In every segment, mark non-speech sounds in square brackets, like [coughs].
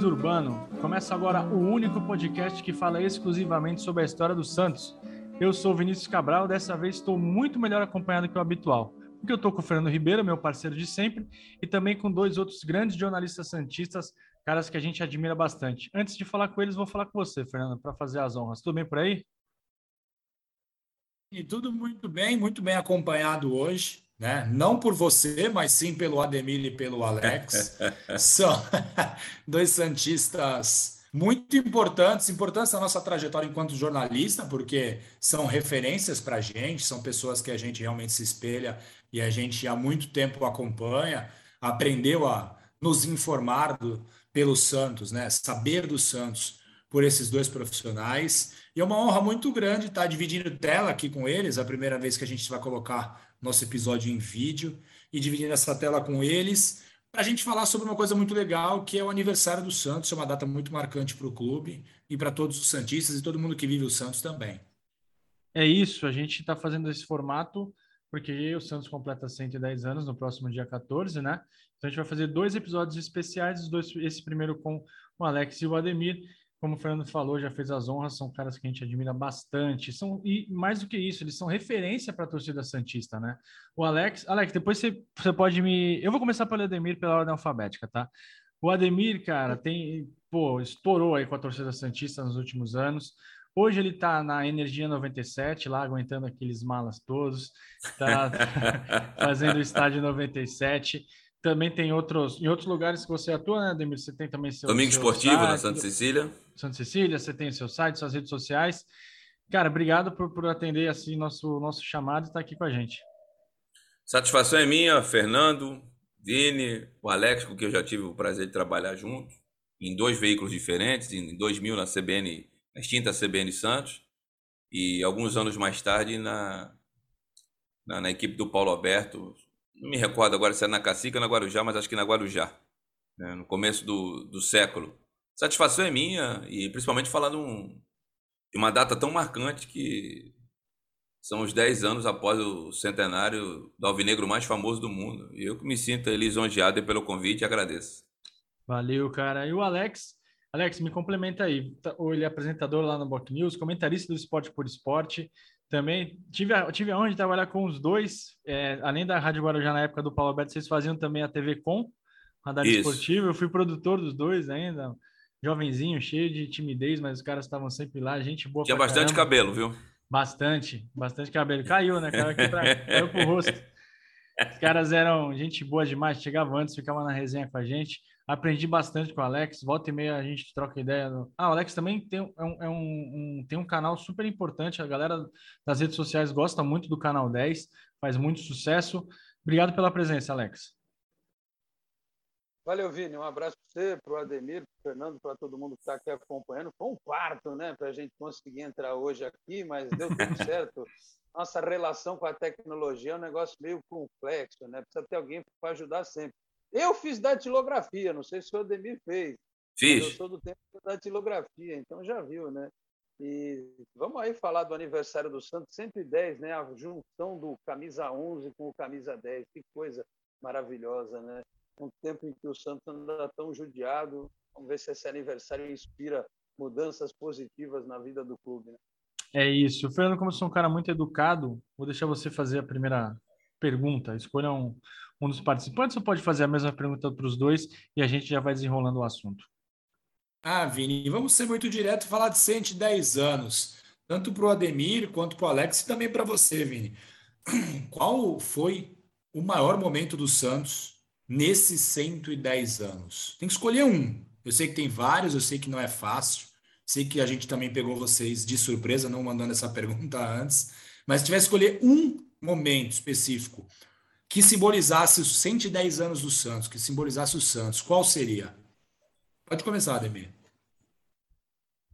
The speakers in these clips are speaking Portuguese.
Do Urbano! Começa agora o único podcast que fala exclusivamente sobre a história do Santos. Eu sou Vinícius Cabral, dessa vez estou muito melhor acompanhado que o habitual, porque eu estou com o Fernando Ribeiro, meu parceiro de sempre, e também com dois outros grandes jornalistas santistas, caras que a gente admira bastante. Antes de falar com eles, vou falar com você, Fernando, para fazer as honras. Tudo bem por aí? E tudo muito bem, muito bem acompanhado hoje né? Não por você, mas sim pelo Ademir e pelo Alex. [laughs] São [laughs] dois santistas muito importantes, importantes na nossa trajetória enquanto jornalista, porque são referências para a gente, são pessoas que a gente realmente se espelha e a gente há muito tempo acompanha, aprendeu a nos informar do, pelo Santos, né? Saber do Santos por esses dois profissionais. E é uma honra muito grande estar dividindo tela aqui com eles, a primeira vez que a gente vai colocar nosso episódio em vídeo e dividindo essa tela com eles para a gente falar sobre uma coisa muito legal, que é o aniversário do Santos, é uma data muito marcante para o clube e para todos os Santistas e todo mundo que vive o Santos também. É isso, a gente está fazendo esse formato porque o Santos completa 110 anos no próximo dia 14, né? Então a gente vai fazer dois episódios especiais, dois, esse primeiro com o Alex e o Ademir, como o Fernando falou, já fez as honras, são caras que a gente admira bastante. São, e mais do que isso, eles são referência para a torcida Santista, né? O Alex, Alex, depois você, você pode me. Eu vou começar pelo Ademir pela ordem alfabética, tá? O Ademir, cara, tem. Pô, estourou aí com a torcida Santista nos últimos anos. Hoje ele tá na Energia 97, lá aguentando aqueles malas todos, tá [laughs] fazendo o estádio 97 também tem outros em outros lugares que você atua, né, Demir? Você tem também seu Domingo seu Esportivo site, na Santa Cecília. Santa Cecília, você tem seu site, suas redes sociais. Cara, obrigado por, por atender assim nosso nosso chamado e estar aqui com a gente. Satisfação é minha, Fernando, Vini, o Alex, com quem eu já tive o prazer de trabalhar junto, em dois veículos diferentes, em 2000 na CBN, na extinta CBN Santos, e alguns anos mais tarde na, na, na equipe do Paulo Alberto, não me recordo agora se é na Cacica ou na Guarujá, mas acho que na Guarujá, né, no começo do, do século. Satisfação é minha, e principalmente falar de, um, de uma data tão marcante que são os 10 anos após o centenário do alvinegro mais famoso do mundo. E eu que me sinto lisonjeado pelo convite e agradeço. Valeu, cara. E o Alex? Alex, me complementa aí. Tá, ele é apresentador lá no Boc News, comentarista do Esporte por Esporte. Também tive a, tive a honra de trabalhar com os dois, é, além da Rádio Guarujá na época do Paulo Alberto, vocês faziam também a TV Com, Radar Isso. Esportivo. Eu fui produtor dos dois ainda, jovenzinho, cheio de timidez, mas os caras estavam sempre lá, gente boa. Tinha bastante caramba. cabelo, viu? Bastante, bastante cabelo. Caiu, né? Caiu aqui pra, caiu pro rosto. Os caras eram gente boa demais, chegavam antes, ficavam na resenha com a gente. Aprendi bastante com o Alex. Volta e meia a gente troca ideia. No... Ah, o Alex também tem, é um, é um, um, tem um canal super importante. A galera das redes sociais gosta muito do canal 10, faz muito sucesso. Obrigado pela presença, Alex. Valeu, Vini. Um abraço para você, para o Ademir, para o Fernando, para todo mundo que está aqui acompanhando. Foi um parto, né, para a gente conseguir entrar hoje aqui, mas deu tudo [laughs] certo. Nossa relação com a tecnologia é um negócio meio complexo, né? Precisa ter alguém para ajudar sempre. Eu fiz datilografia, não sei se o Ademir fez. Fiz. Eu sou do tempo da datilografia, então já viu, né? E vamos aí falar do aniversário do Santos 110, né? A junção do camisa 11 com o camisa 10. Que coisa maravilhosa, né? Um tempo em que o Santos anda tão judiado. Vamos ver se esse aniversário inspira mudanças positivas na vida do clube. Né? É isso. Fernando, como eu sou um cara muito educado, vou deixar você fazer a primeira pergunta. Escolha um, um dos participantes ou pode fazer a mesma pergunta para os dois e a gente já vai desenrolando o assunto? Ah, Vini, vamos ser muito direto e falar de 110 anos, tanto para o Ademir quanto para o Alex e também para você, Vini. [clears throat] Qual foi o maior momento do Santos nesses 110 anos? Tem que escolher um. Eu sei que tem vários, eu sei que não é fácil. Sei que a gente também pegou vocês de surpresa, não mandando essa [laughs] pergunta antes. Mas se tivesse que escolher um momento específico, que simbolizasse os 110 anos do Santos, que simbolizasse o Santos, qual seria? Pode começar, Ademir.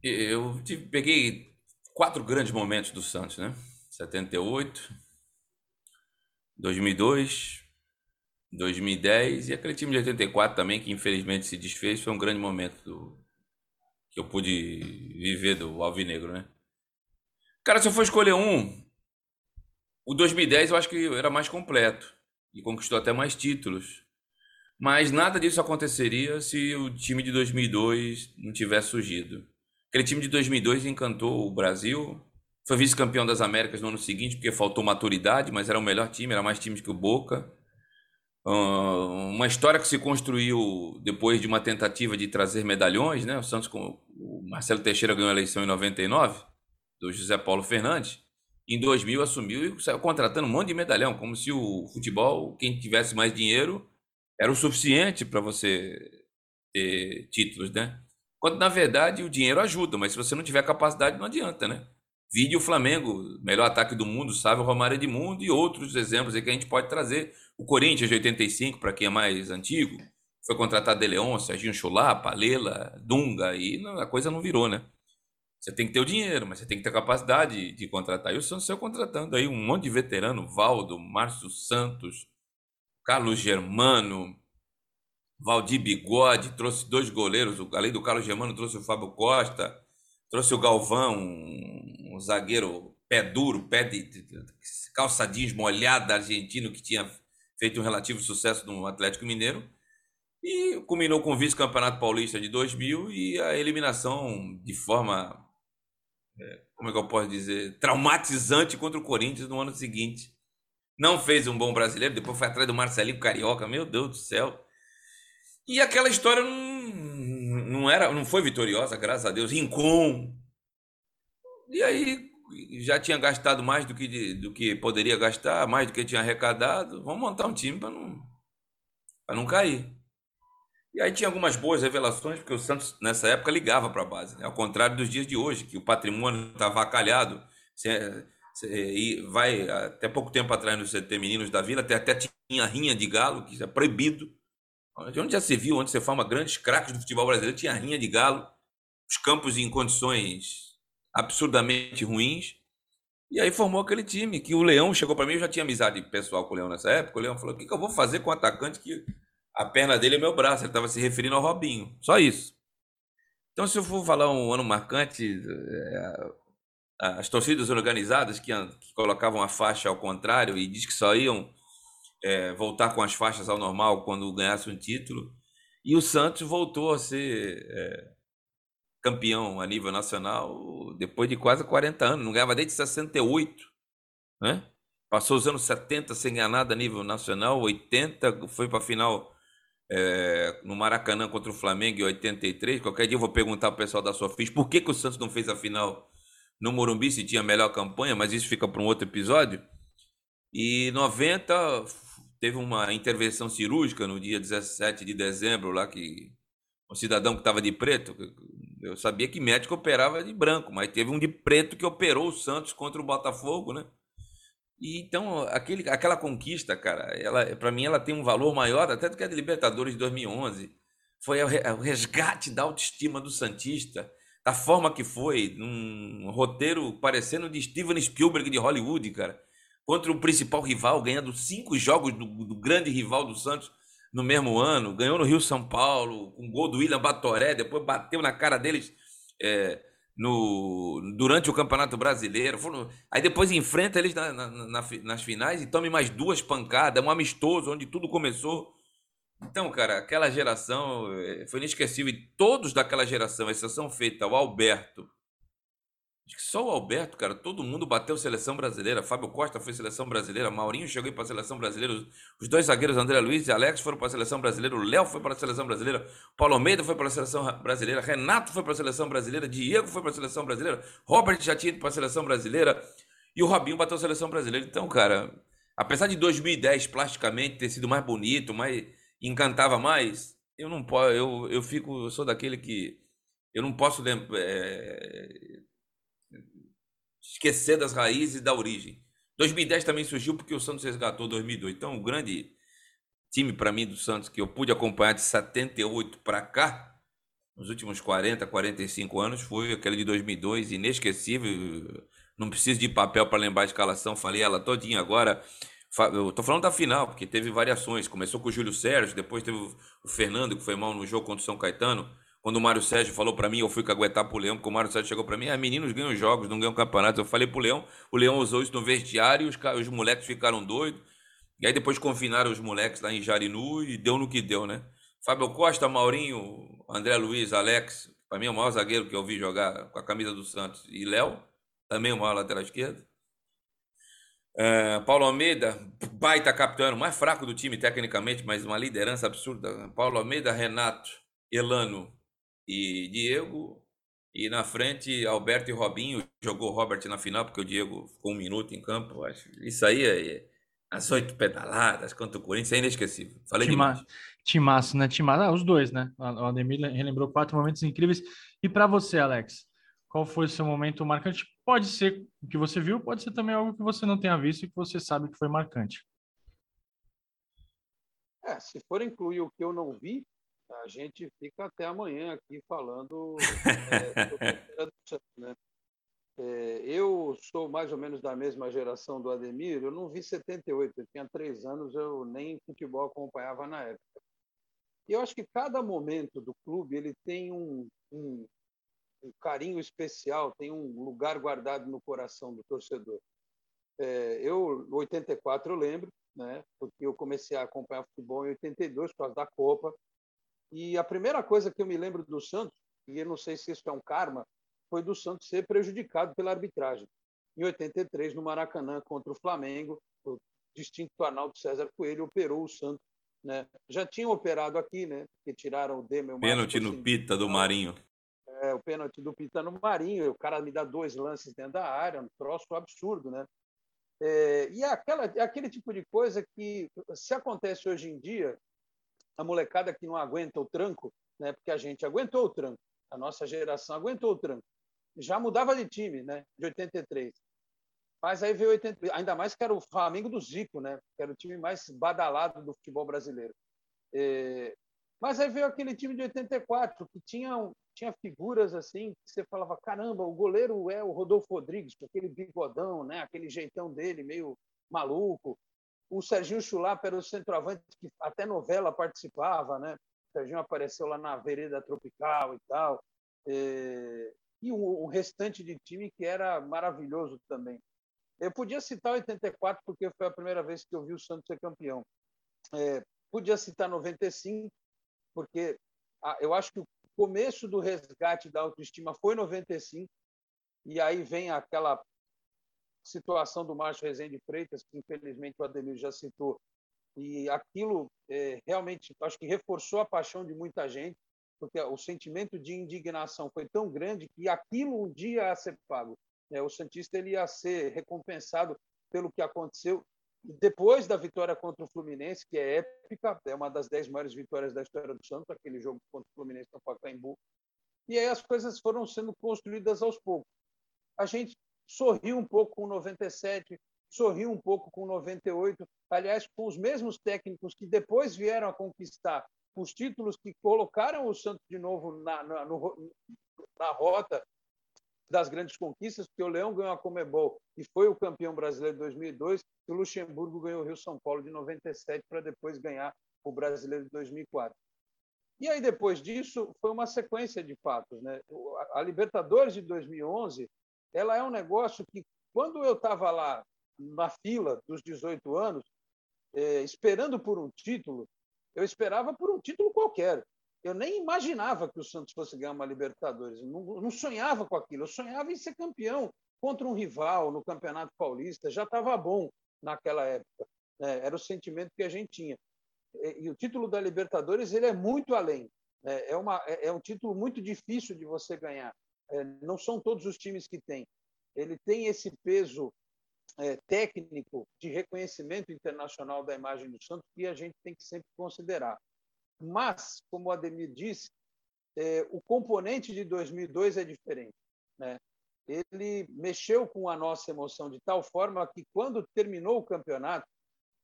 Eu peguei quatro grandes momentos do Santos, né? 78, 2002, 2010 e aquele time de 84 também, que infelizmente se desfez, foi um grande momento do, que eu pude viver do Alvinegro, né? Cara, se eu for escolher um, o 2010 eu acho que era mais completo e conquistou até mais títulos. Mas nada disso aconteceria se o time de 2002 não tivesse surgido. Aquele time de 2002 encantou o Brasil, foi vice-campeão das Américas no ano seguinte, porque faltou maturidade, mas era o melhor time, era mais time que o Boca. uma história que se construiu depois de uma tentativa de trazer medalhões, né? O Santos, com o Marcelo Teixeira ganhou a eleição em 99, do José Paulo Fernandes. Em 2000 assumiu e saiu contratando um monte de medalhão, como se o futebol, quem tivesse mais dinheiro, era o suficiente para você ter títulos, né? Quando na verdade o dinheiro ajuda, mas se você não tiver capacidade não adianta, né? Vide o Flamengo, melhor ataque do mundo, sabe o Romário Edmundo e outros exemplos aí que a gente pode trazer. O Corinthians de 85, para quem é mais antigo, foi contratado De Leon, Serginho Chulapa, Lela, Dunga, e a coisa não virou, né? Você tem que ter o dinheiro, mas você tem que ter capacidade de contratar. E o Santos saiu contratando aí um monte de veterano, Valdo, Márcio Santos, Carlos Germano, Valdir Bigode, trouxe dois goleiros, além do Carlos Germano, trouxe o Fábio Costa, trouxe o Galvão, um, um zagueiro pé duro, pé de, de, de calça jeans molhada argentino que tinha feito um relativo sucesso no Atlético Mineiro e culminou com o vice-campeonato paulista de 2000 e a eliminação de forma, como é que eu posso dizer, traumatizante contra o Corinthians no ano seguinte. Não fez um bom brasileiro, depois foi atrás do Marcelinho Carioca, meu Deus do céu. E aquela história não, não era, não foi vitoriosa, graças a Deus. Rincon. E aí já tinha gastado mais do que, do que poderia gastar, mais do que tinha arrecadado. Vamos montar um time para não, para não cair. E aí tinha algumas boas revelações, porque o Santos, nessa época, ligava para a base. Né? Ao contrário dos dias de hoje, que o patrimônio está avacalhado. Você, você, vai até pouco tempo atrás no CT Meninos da Vila, até, até tinha rinha de galo, que é proibido. Onde já se viu, onde você forma grandes craques do futebol brasileiro, tinha rinha de galo, os campos em condições absurdamente ruins. E aí formou aquele time que o Leão chegou para mim, eu já tinha amizade pessoal com o Leão nessa época. O Leão falou: o que, que eu vou fazer com o atacante que a perna dele é meu braço? Ele estava se referindo ao Robinho. Só isso. Então, se eu for falar um ano marcante, é, as torcidas organizadas que, que colocavam a faixa ao contrário e diz que só iam é, voltar com as faixas ao normal quando ganhasse um título. E o Santos voltou a ser é, campeão a nível nacional depois de quase 40 anos. Não ganhava desde 68. Né? Passou os anos 70 sem ganhar nada a nível nacional. 80 foi para a final é, no Maracanã contra o Flamengo em 83. Qualquer dia eu vou perguntar o pessoal da Sofis por que, que o Santos não fez a final no Morumbi se tinha melhor campanha, mas isso fica para um outro episódio. E 90 teve uma intervenção cirúrgica no dia 17 de dezembro, lá que um cidadão que estava de preto, eu sabia que médico operava de branco, mas teve um de preto que operou o Santos contra o Botafogo, né? E então, aquele, aquela conquista, cara, ela para mim ela tem um valor maior até do que a de Libertadores de 2011. Foi o resgate da autoestima do Santista, da forma que foi, num roteiro parecendo de Steven Spielberg de Hollywood, cara contra o principal rival, ganhando cinco jogos do, do, grande rival do Santos no mesmo ano, ganhou no Rio São Paulo, com gol do William Batoré, depois bateu na cara deles é, no, durante o Campeonato Brasileiro. Foram, aí depois enfrenta eles na, na, na, nas finais e tome mais duas pancadas, um amistoso onde tudo começou. Então, cara, aquela geração é, foi inesquecível. E todos daquela geração, exceção feita ao Alberto, Acho que só o Alberto, cara, todo mundo bateu seleção brasileira. Fábio Costa foi seleção brasileira, Maurinho chegou para a seleção brasileira. Os dois zagueiros, André Luiz e Alex, foram para a seleção brasileira. O Léo foi para a seleção brasileira. Paulo Almeida foi para a seleção brasileira. Renato foi para a seleção brasileira. Diego foi para a seleção brasileira. Robert já tinha ido para a seleção brasileira. E o Robinho bateu a seleção brasileira. Então, cara, apesar de 2010 plasticamente ter sido mais bonito, mais encantava mais, eu não posso, eu, eu fico, eu sou daquele que eu não posso lembrar. É, esquecer das raízes e da origem. 2010 também surgiu porque o Santos resgatou 2002. Então, o grande time para mim do Santos que eu pude acompanhar de 78 para cá, nos últimos 40, 45 anos, foi aquele de 2002, inesquecível. Não preciso de papel para lembrar a escalação, falei ela todinha agora. Eu tô falando da final, porque teve variações. Começou com o Júlio Sérgio, depois teve o Fernando, que foi mal no jogo contra o São Caetano. Quando o Mário Sérgio falou para mim, eu fui caguetar pro Leão, porque o Mário Sérgio chegou para mim, ah, meninos ganham jogos, não ganham campeonatos. Eu falei pro Leão, o Leão usou isso no vestiário, os, os moleques ficaram doidos. E aí depois confinaram os moleques lá em Jarinu e deu no que deu, né? Fábio Costa, Maurinho, André Luiz, Alex, para mim é o maior zagueiro que eu vi jogar com a camisa do Santos. E Léo, também o maior lateral esquerdo. É, Paulo Almeida, baita capitão, mais fraco do time tecnicamente, mas uma liderança absurda. Paulo Almeida, Renato, Elano e Diego. E na frente, Alberto e Robinho. Jogou o Robert na final, porque o Diego ficou um minuto em campo. Isso aí é, as oito pedaladas contra o Corinthians é inesquecível. Falei Tima, demais. Timaço, né? Timaço, ah, os dois, né? O Ademir relembrou quatro momentos incríveis. E para você, Alex, qual foi o seu momento marcante? Pode ser o que você viu, pode ser também algo que você não tenha visto e que você sabe que foi marcante. É, se for incluir o que eu não vi, a gente fica até amanhã aqui falando é, né? É, eu sou mais ou menos da mesma geração do Ademir. Eu não vi 78, eu tinha três anos, eu nem futebol acompanhava na época. E eu acho que cada momento do clube ele tem um, um, um carinho especial, tem um lugar guardado no coração do torcedor. É, eu, 84, eu lembro, né, porque eu comecei a acompanhar futebol em 82 por causa da Copa. E a primeira coisa que eu me lembro do Santos, e eu não sei se isso é um karma, foi do Santos ser prejudicado pela arbitragem. Em 83, no Maracanã, contra o Flamengo, o distinto Arnaldo César Coelho operou o Santos. Né? Já tinham operado aqui, né? que tiraram o Demel. Pênalti no Pita do Marinho. É, o pênalti do Pita no Marinho. O cara me dá dois lances dentro da área, um troço absurdo. Né? É, e é aquela, é aquele tipo de coisa que, se acontece hoje em dia, a molecada que não aguenta o tranco, né? porque a gente aguentou o tranco, a nossa geração aguentou o tranco já mudava de time, né? De 83. Mas aí veio 80, ainda mais que era o Flamengo do Zico, né? Que era o time mais badalado do futebol brasileiro. É... Mas aí veio aquele time de 84 que tinha tinha figuras assim que você falava caramba, o goleiro é o Rodolfo Rodrigues, aquele bigodão, né? Aquele jeitão dele meio maluco. O Serginho Chulapa era o centroavante que até novela participava, né? O Serginho apareceu lá na Vereda Tropical e tal. É e o, restante de time que era maravilhoso também. Eu podia citar 84 porque foi a primeira vez que eu vi o Santos ser campeão. É, podia citar 95 porque eu acho que o começo do resgate da autoestima foi 95 e aí vem aquela situação do Márcio Rezende Freitas que infelizmente o Ademir já citou e aquilo é, realmente acho que reforçou a paixão de muita gente porque o sentimento de indignação foi tão grande que aquilo um dia ia ser pago. Né? O Santista ele ia ser recompensado pelo que aconteceu depois da vitória contra o Fluminense, que é épica, é uma das dez maiores vitórias da história do Santos, aquele jogo contra o Fluminense no Pacaembu. E aí as coisas foram sendo construídas aos poucos. A gente sorriu um pouco com 97, sorriu um pouco com 98, aliás, com os mesmos técnicos que depois vieram a conquistar os títulos que colocaram o Santos de novo na, na, no, na rota das grandes conquistas, porque o Leão ganhou a Comebol e foi o campeão brasileiro de 2002, e o Luxemburgo ganhou o Rio São Paulo de 97 para depois ganhar o brasileiro de 2004. E aí depois disso foi uma sequência de fatos, né? A Libertadores de 2011, ela é um negócio que quando eu estava lá na fila dos 18 anos, eh, esperando por um título, eu esperava por um título qualquer. Eu nem imaginava que o Santos fosse ganhar uma Libertadores. Não, não sonhava com aquilo. Eu sonhava em ser campeão contra um rival no Campeonato Paulista. Já estava bom naquela época. Né? Era o sentimento que a gente tinha. E, e, o título da Libertadores ele é muito além. Né? É, uma, é, é um título muito difícil de você ganhar. É, não são todos os times que têm. Ele tem esse peso é, técnico de reconhecimento internacional da imagem do Santos que a gente tem que sempre considerar. Mas, como o Ademir disse, é, o componente de 2002 é diferente. Né? Ele mexeu com a nossa emoção de tal forma que, quando terminou o campeonato,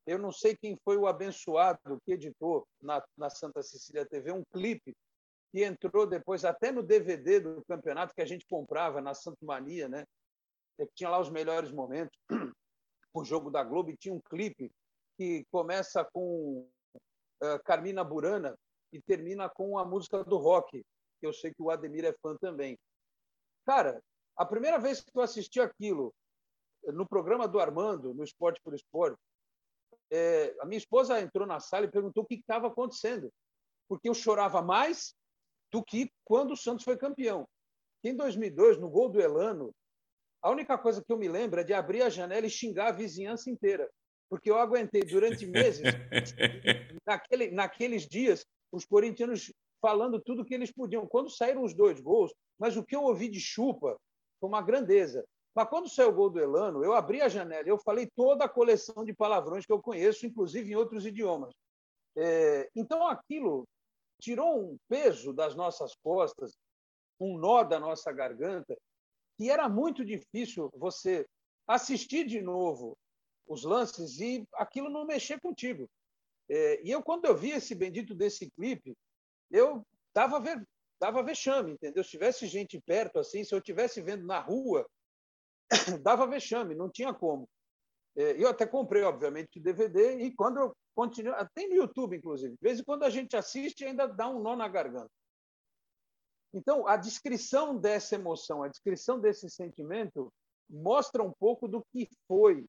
eu não sei quem foi o abençoado que editou na, na Santa Cecília TV um clipe que entrou depois até no DVD do campeonato que a gente comprava na Santo Mania, né? tinha lá os melhores momentos. [clears throat] O jogo da Globo e tinha um clipe que começa com uh, Carmina Burana e termina com a música do rock, que eu sei que o Ademir é fã também. Cara, a primeira vez que eu assisti aquilo no programa do Armando, no Esporte por Esporte, é, a minha esposa entrou na sala e perguntou o que estava acontecendo, porque eu chorava mais do que quando o Santos foi campeão. Em 2002, no gol do Elano, a única coisa que eu me lembro é de abrir a janela e xingar a vizinhança inteira, porque eu aguentei durante [laughs] meses, naquele, naqueles dias, os corintianos falando tudo que eles podiam. Quando saíram os dois gols, mas o que eu ouvi de chupa foi uma grandeza. Mas quando saiu o gol do Elano, eu abri a janela e eu falei toda a coleção de palavrões que eu conheço, inclusive em outros idiomas. É, então, aquilo tirou um peso das nossas costas, um nó da nossa garganta, que era muito difícil você assistir de novo os lances e aquilo não mexer contigo. É, e eu, quando eu vi esse bendito desse clipe, eu dava, dava vexame, entendeu? Se tivesse gente perto assim, se eu estivesse vendo na rua, [coughs] dava vexame, não tinha como. É, eu até comprei, obviamente, o DVD, e quando eu continuo, tem no YouTube, inclusive, de vez em quando a gente assiste ainda dá um nó na garganta. Então, a descrição dessa emoção, a descrição desse sentimento, mostra um pouco do que foi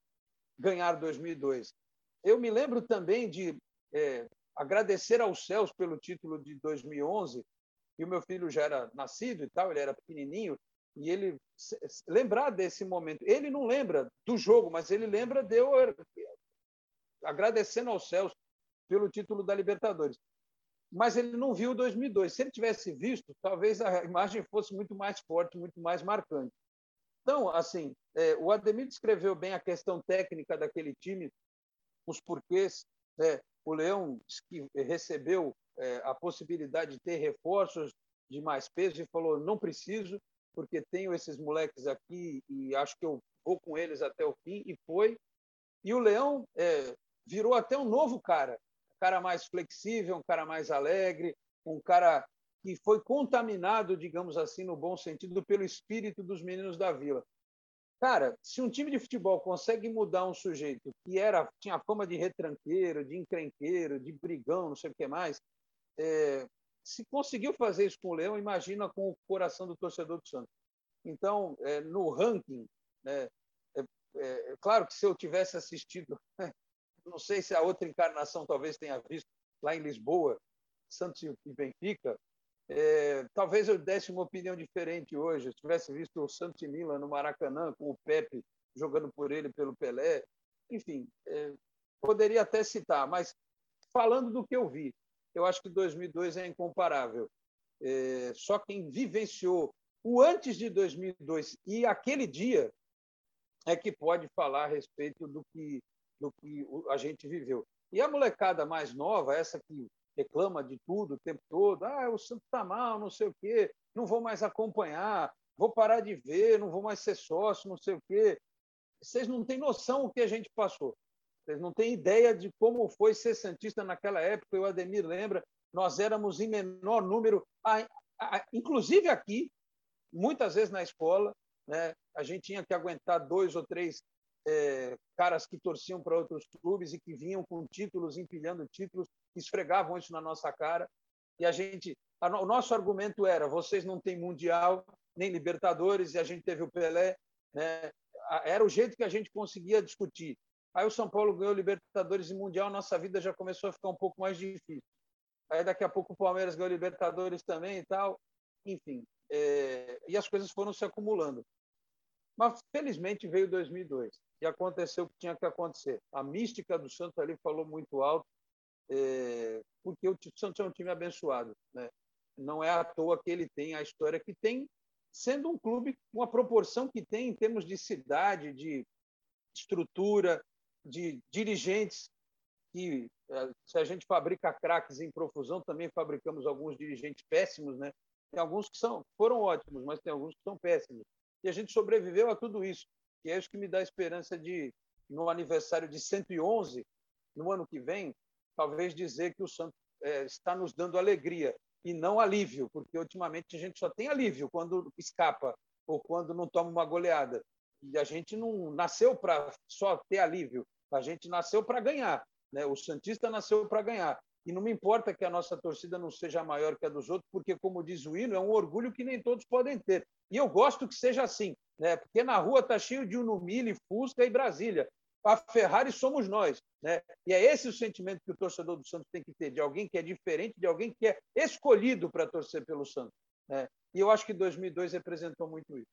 ganhar 2002. Eu me lembro também de é, agradecer aos céus pelo título de 2011, e o meu filho já era nascido e tal, ele era pequenininho, e ele lembrar desse momento. Ele não lembra do jogo, mas ele lembra de eu agradecendo aos céus pelo título da Libertadores. Mas ele não viu 2002. Se ele tivesse visto, talvez a imagem fosse muito mais forte, muito mais marcante. Então, assim, é, o Ademir descreveu bem a questão técnica daquele time, os porquês. É, o Leão recebeu é, a possibilidade de ter reforços de mais peso e falou: não preciso porque tenho esses moleques aqui e acho que eu vou com eles até o fim, e foi. E o Leão é, virou até um novo cara, um cara mais flexível, um cara mais alegre, um cara que foi contaminado, digamos assim, no bom sentido, pelo espírito dos meninos da Vila. Cara, se um time de futebol consegue mudar um sujeito que era tinha fama de retranqueiro, de encrenqueiro, de brigão, não sei o que mais, é, se conseguiu fazer isso com o Leão, imagina com o coração do torcedor do Santos. Então, é, no ranking, né, é, é, claro que se eu tivesse assistido, [laughs] não sei se a outra encarnação talvez tenha visto lá em Lisboa, Santos e Benfica, é, talvez eu desse uma opinião diferente hoje. Se tivesse visto o Santos e Milan no Maracanã, com o Pepe jogando por ele, pelo Pelé, enfim, é, poderia até citar, mas falando do que eu vi, eu acho que 2002 é incomparável. É, só quem vivenciou o antes de 2002 e aquele dia é que pode falar a respeito do que, do que a gente viveu. E a molecada mais nova, essa que reclama de tudo o tempo todo, ah, o Santos está mal, não sei o quê, não vou mais acompanhar, vou parar de ver, não vou mais ser sócio, não sei o quê. Vocês não têm noção o que a gente passou. Vocês não têm ideia de como foi ser Santista naquela época. O Ademir lembra, nós éramos em menor número, inclusive aqui, muitas vezes na escola, né, a gente tinha que aguentar dois ou três é, caras que torciam para outros clubes e que vinham com títulos, empilhando títulos, esfregavam isso na nossa cara. E a gente, a, o nosso argumento era: vocês não têm mundial nem Libertadores e a gente teve o Pelé. Né? Era o jeito que a gente conseguia discutir. Aí o São Paulo ganhou Libertadores e Mundial, nossa vida já começou a ficar um pouco mais difícil. Aí daqui a pouco o Palmeiras ganhou Libertadores também e tal. Enfim, é... e as coisas foram se acumulando. Mas felizmente veio 2002 e aconteceu o que tinha que acontecer. A mística do Santos ali falou muito alto, é... porque o Santos é um time abençoado, né? Não é à toa que ele tem a história que tem, sendo um clube com a proporção que tem em termos de cidade, de estrutura, de dirigentes que, é, se a gente fabrica craques em profusão, também fabricamos alguns dirigentes péssimos, né? Tem alguns que são, foram ótimos, mas tem alguns que são péssimos. E a gente sobreviveu a tudo isso. E é isso que me dá esperança de, no aniversário de 111, no ano que vem, talvez dizer que o Santos é, está nos dando alegria e não alívio, porque ultimamente a gente só tem alívio quando escapa ou quando não toma uma goleada. E a gente não nasceu para só ter alívio, a gente nasceu para ganhar. Né? O Santista nasceu para ganhar. E não me importa que a nossa torcida não seja maior que a dos outros, porque, como diz o hino, é um orgulho que nem todos podem ter. E eu gosto que seja assim, né? porque na rua está cheio de Unumile, Fusca e Brasília. a Ferrari somos nós. Né? E é esse o sentimento que o torcedor do Santos tem que ter, de alguém que é diferente, de alguém que é escolhido para torcer pelo Santos. Né? E eu acho que 2002 representou muito isso.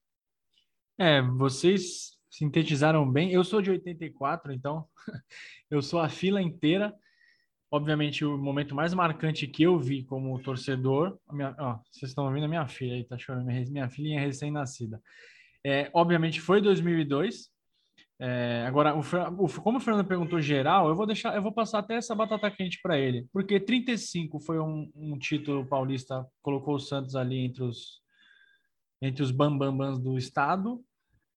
É, vocês sintetizaram bem. Eu sou de 84, então [laughs] eu sou a fila inteira. Obviamente, o momento mais marcante que eu vi como torcedor. Minha, ó, vocês estão ouvindo a minha filha aí, tá chorando, minha filhinha recém-nascida. É, obviamente, foi 2002. É, agora, o, o, como o Fernando perguntou geral, eu vou deixar, eu vou passar até essa batata quente para ele, porque 35 foi um, um, título paulista, colocou o Santos ali entre os entre os bambambans do estado.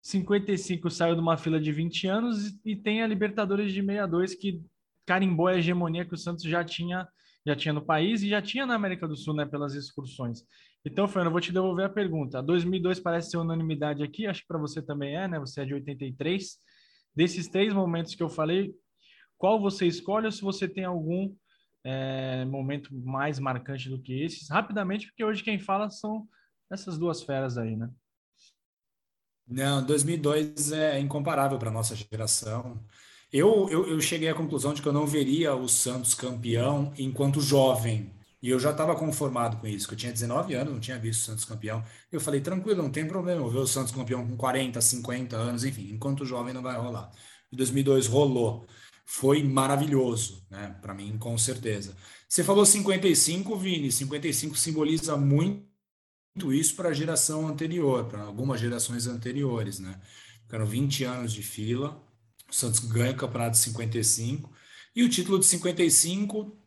55 saiu de uma fila de 20 anos e, e tem a Libertadores de 62 que carimbou a hegemonia que o Santos já tinha já tinha no país e já tinha na América do Sul, né, pelas excursões. Então, Fernando, eu vou te devolver a pergunta. 2002 parece ser unanimidade aqui, acho que para você também é, né? Você é de 83. Desses três momentos que eu falei, qual você escolhe ou se você tem algum é, momento mais marcante do que esses? Rapidamente, porque hoje quem fala são essas duas feras aí, né? Não, 2002 é incomparável para nossa geração. Eu, eu, eu cheguei à conclusão de que eu não veria o Santos campeão enquanto jovem. E eu já estava conformado com isso, que eu tinha 19 anos, não tinha visto o Santos campeão. Eu falei, tranquilo, não tem problema, eu ver o Santos campeão com 40, 50 anos, enfim, enquanto jovem não vai rolar. Em 2002 rolou. Foi maravilhoso, né? Para mim, com certeza. Você falou 55, Vini, 55 simboliza muito isso para a geração anterior, para algumas gerações anteriores, né? Ficaram 20 anos de fila, o Santos ganha o campeonato de 55, e o título de 55,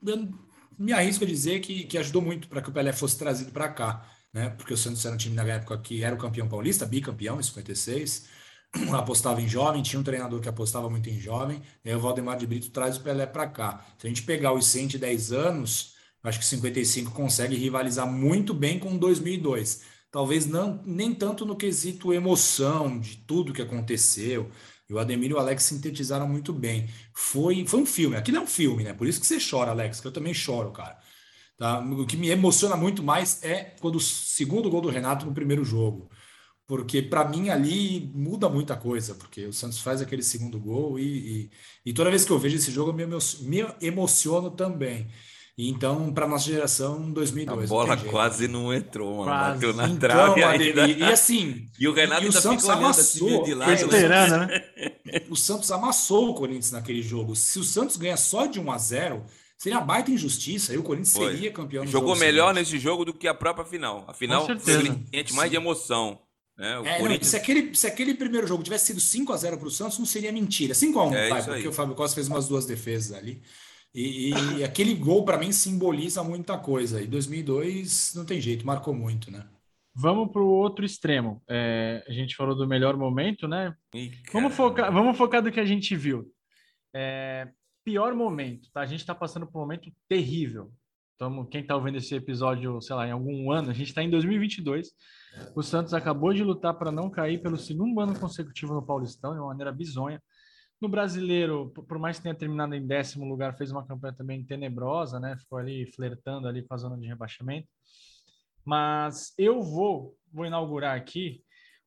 me arrisco a dizer que, que ajudou muito para que o Pelé fosse trazido para cá, né? Porque o Santos era um time na época que era o campeão paulista, bicampeão em 56, [clears throat] apostava em jovem, tinha um treinador que apostava muito em jovem, e aí o Valdemar de Brito traz o Pelé para cá. Se a gente pegar os 110 anos, acho que 55 consegue rivalizar muito bem com 2002. Talvez não nem tanto no quesito emoção de tudo que aconteceu. E o Ademir e o Alex sintetizaram muito bem. Foi, foi um filme. Aquilo é um filme, né? Por isso que você chora, Alex, que eu também choro, cara. Tá? O que me emociona muito mais é quando o segundo gol do Renato no primeiro jogo. Porque para mim ali muda muita coisa, porque o Santos faz aquele segundo gol e, e, e toda vez que eu vejo esse jogo eu me, me emociono também. Então, para nossa geração, 2002. A bola quase não entrou, mano. Quase. Bateu na então, trave ainda. E, e, assim. E o Renato e, ainda o Santos ficou amassou, de lado. Esperando, né? O Santos amassou o Corinthians naquele jogo. Se o Santos ganha só de 1 a 0 seria uma baita injustiça. Aí o Corinthians Foi. seria campeão. Jogou melhor seguinte. nesse jogo do que a própria final. A final sente mais de emoção. Né? É, Corinthians... não, se, aquele, se aquele primeiro jogo tivesse sido 5 a 0 para o Santos, não seria mentira. 5 a 1 é pai, porque o Fábio Costa fez umas duas defesas ali. E, e aquele gol, para mim, simboliza muita coisa. E 2002 não tem jeito, marcou muito, né? Vamos para o outro extremo. É, a gente falou do melhor momento, né? Ih, vamos, focar, vamos focar do que a gente viu. É, pior momento, tá? A gente está passando por um momento terrível. Então, quem está ouvindo esse episódio, sei lá, em algum ano, a gente está em 2022. O Santos acabou de lutar para não cair pelo segundo ano consecutivo no Paulistão, de uma maneira bizonha. No brasileiro, por mais que tenha terminado em décimo lugar, fez uma campanha também tenebrosa, né? Ficou ali flertando ali com a zona de rebaixamento. Mas eu vou, vou inaugurar aqui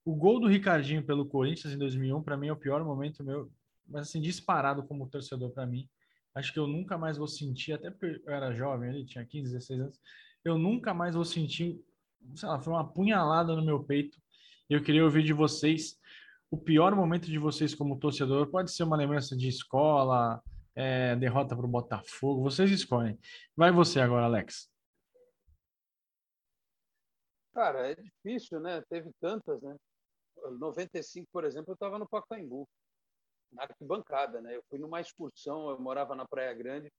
o gol do Ricardinho pelo Corinthians em 2001. Para mim é o pior momento meu, mas assim disparado como torcedor para mim. Acho que eu nunca mais vou sentir, até porque eu era jovem, ele tinha 15, 16 anos. Eu nunca mais vou sentir, sei lá, foi uma punhalada no meu peito. Eu queria ouvir de vocês o pior momento de vocês como torcedor pode ser uma lembrança de escola, é, derrota para o Botafogo, vocês escolhem. Vai você agora, Alex. Cara, é difícil, né? Teve tantas, né? 95, por exemplo, eu estava no Pacaembu, na arquibancada, né? Eu fui numa excursão, eu morava na Praia Grande,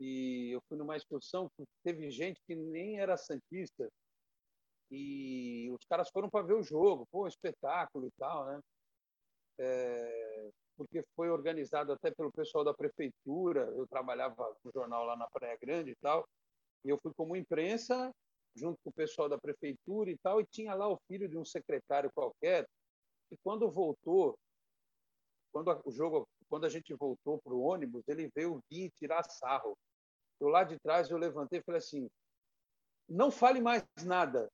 e eu fui numa excursão que teve gente que nem era santista, e os caras foram para ver o jogo, pô, espetáculo e tal, né? É, porque foi organizado até pelo pessoal da prefeitura. Eu trabalhava no jornal lá na Praia Grande e tal, e eu fui como imprensa junto com o pessoal da prefeitura e tal, e tinha lá o filho de um secretário qualquer. E quando voltou, quando o jogo, quando a gente voltou para o ônibus, ele veio vir tirar sarro. Eu lá de trás eu levantei e falei assim: não fale mais nada,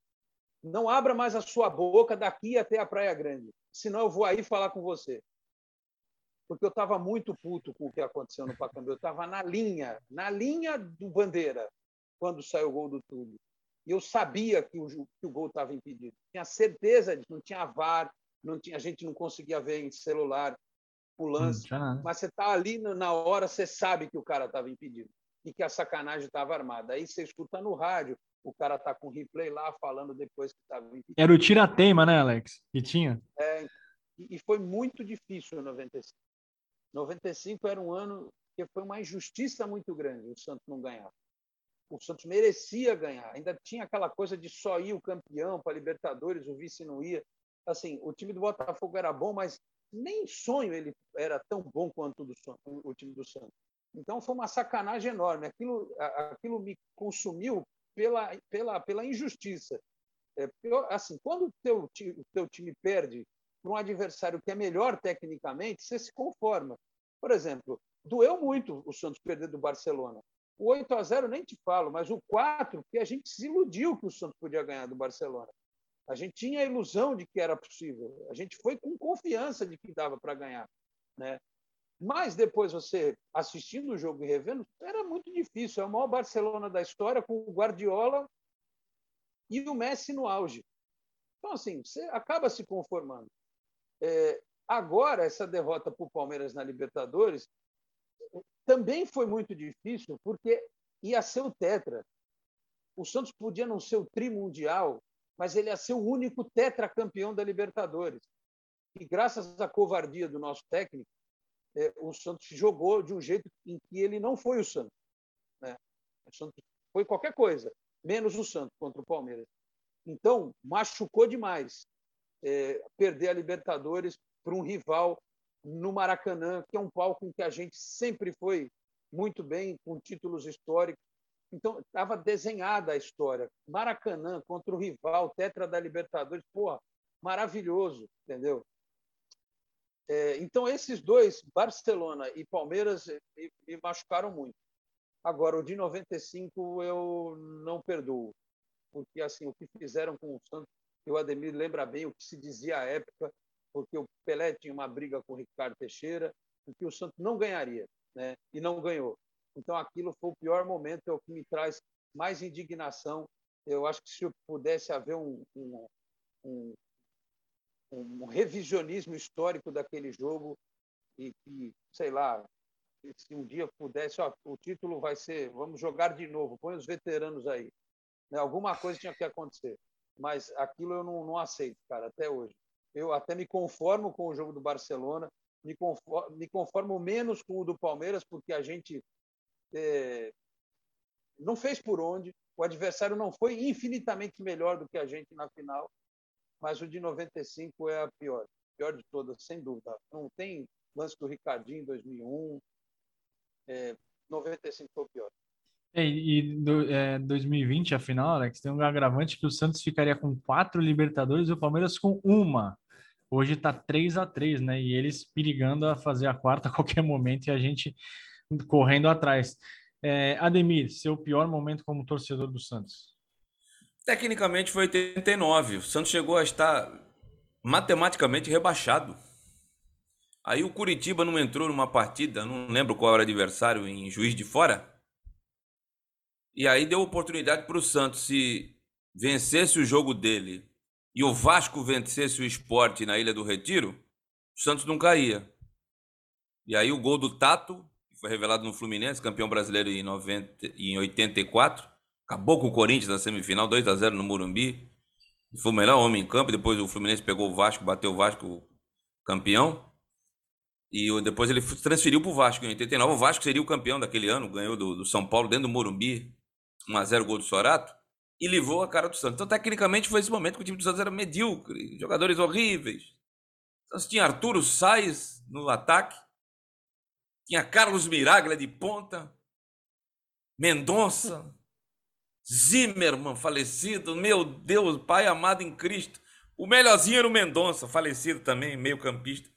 não abra mais a sua boca daqui até a Praia Grande senão eu vou aí falar com você. porque eu estava muito puto com o que aconteceu no Pacaembu. Eu estava na linha, na linha do Bandeira, quando saiu o gol do Túlio. E eu sabia que o, que o gol estava impedido. Tinha certeza disso. Não tinha VAR, não tinha, a gente não conseguia ver em celular o lance. Mas você está ali na hora, você sabe que o cara estava impedido e que a sacanagem estava armada. Aí você escuta no rádio, o cara está com replay lá falando depois que estava impedido. Era o tira-teima, né, Alex? Que tinha. É, e foi muito difícil em 95. 95 era um ano que foi uma injustiça muito grande o Santos não ganhar. O Santos merecia ganhar. Ainda tinha aquela coisa de só ir o campeão para Libertadores, o vice não ia. Assim, o time do Botafogo era bom, mas nem sonho ele era tão bom quanto o, do, o time do Santos. Então foi uma sacanagem enorme. Aquilo, aquilo me consumiu pela, pela, pela injustiça. É, assim, quando o teu, teu time perde para um adversário que é melhor tecnicamente, você se conforma. Por exemplo, doeu muito o Santos perder do Barcelona. O 8 a 0 nem te falo, mas o 4, porque a gente se iludiu que o Santos podia ganhar do Barcelona. A gente tinha a ilusão de que era possível. A gente foi com confiança de que dava para ganhar, né? Mas depois você assistindo o jogo e revendo, era muito difícil. É o maior Barcelona da história com o Guardiola e o Messi no auge. Então assim, você acaba se conformando. É, agora, essa derrota para o Palmeiras na Libertadores também foi muito difícil, porque ia ser o Tetra. O Santos podia não ser o trimundial, mas ele ia ser o único tetracampeão da Libertadores. E graças à covardia do nosso técnico, é, o Santos jogou de um jeito em que ele não foi o Santos. Né? O Santos foi qualquer coisa, menos o Santos contra o Palmeiras. Então, machucou demais é, perder a Libertadores para um rival no Maracanã, que é um palco em que a gente sempre foi muito bem, com títulos históricos. Então, estava desenhada a história. Maracanã contra o rival, tetra da Libertadores, porra, maravilhoso, entendeu? É, então, esses dois, Barcelona e Palmeiras, me, me machucaram muito. Agora, o de 95 eu não perdoo, porque assim o que fizeram com o Santos o Ademir lembra bem o que se dizia à época, porque o Pelé tinha uma briga com o Ricardo Teixeira, que o Santos não ganharia, né? e não ganhou. Então, aquilo foi o pior momento, é o que me traz mais indignação. Eu acho que se pudesse haver um, um, um, um revisionismo histórico daquele jogo, e que, sei lá, se um dia pudesse, ó, o título vai ser, vamos jogar de novo, põe os veteranos aí. Né? Alguma coisa tinha que acontecer mas aquilo eu não, não aceito, cara, até hoje. Eu até me conformo com o jogo do Barcelona, me conformo, me conformo menos com o do Palmeiras, porque a gente é, não fez por onde, o adversário não foi infinitamente melhor do que a gente na final, mas o de 95 é a pior, pior de todas, sem dúvida. Não tem lance do Ricardinho em 2001, é, 95 foi o pior. É, e do, é, 2020, afinal, Alex, tem um agravante que o Santos ficaria com quatro Libertadores e o Palmeiras com uma. Hoje está 3 a 3 né? E eles perigando a fazer a quarta a [laughs] qualquer momento e a gente correndo atrás. É, Ademir, seu pior momento como torcedor do Santos? Tecnicamente foi 89. O Santos chegou a estar matematicamente rebaixado. Aí o Curitiba não entrou numa partida, não lembro qual era o adversário, em Juiz de Fora e aí deu oportunidade para o Santos, se vencesse o jogo dele e o Vasco vencesse o esporte na Ilha do Retiro, o Santos não caía. E aí o gol do Tato, que foi revelado no Fluminense, campeão brasileiro em, 90, em 84, acabou com o Corinthians na semifinal, 2 a 0 no Morumbi. Foi o melhor homem em campo, depois o Fluminense pegou o Vasco, bateu o Vasco campeão. E depois ele transferiu para o Vasco em 89. O Vasco seria o campeão daquele ano, ganhou do, do São Paulo dentro do Morumbi. 1x0 gol do Sorato, e livrou a cara do Santos. Então, tecnicamente, foi esse momento que o time do Santos era medíocre, jogadores horríveis. Santos tinha Arturo Sainz no ataque, tinha Carlos Miraglia de ponta, Mendonça, Zimmermann falecido, meu Deus, pai amado em Cristo. O melhorzinho era o Mendonça, falecido também, meio campista.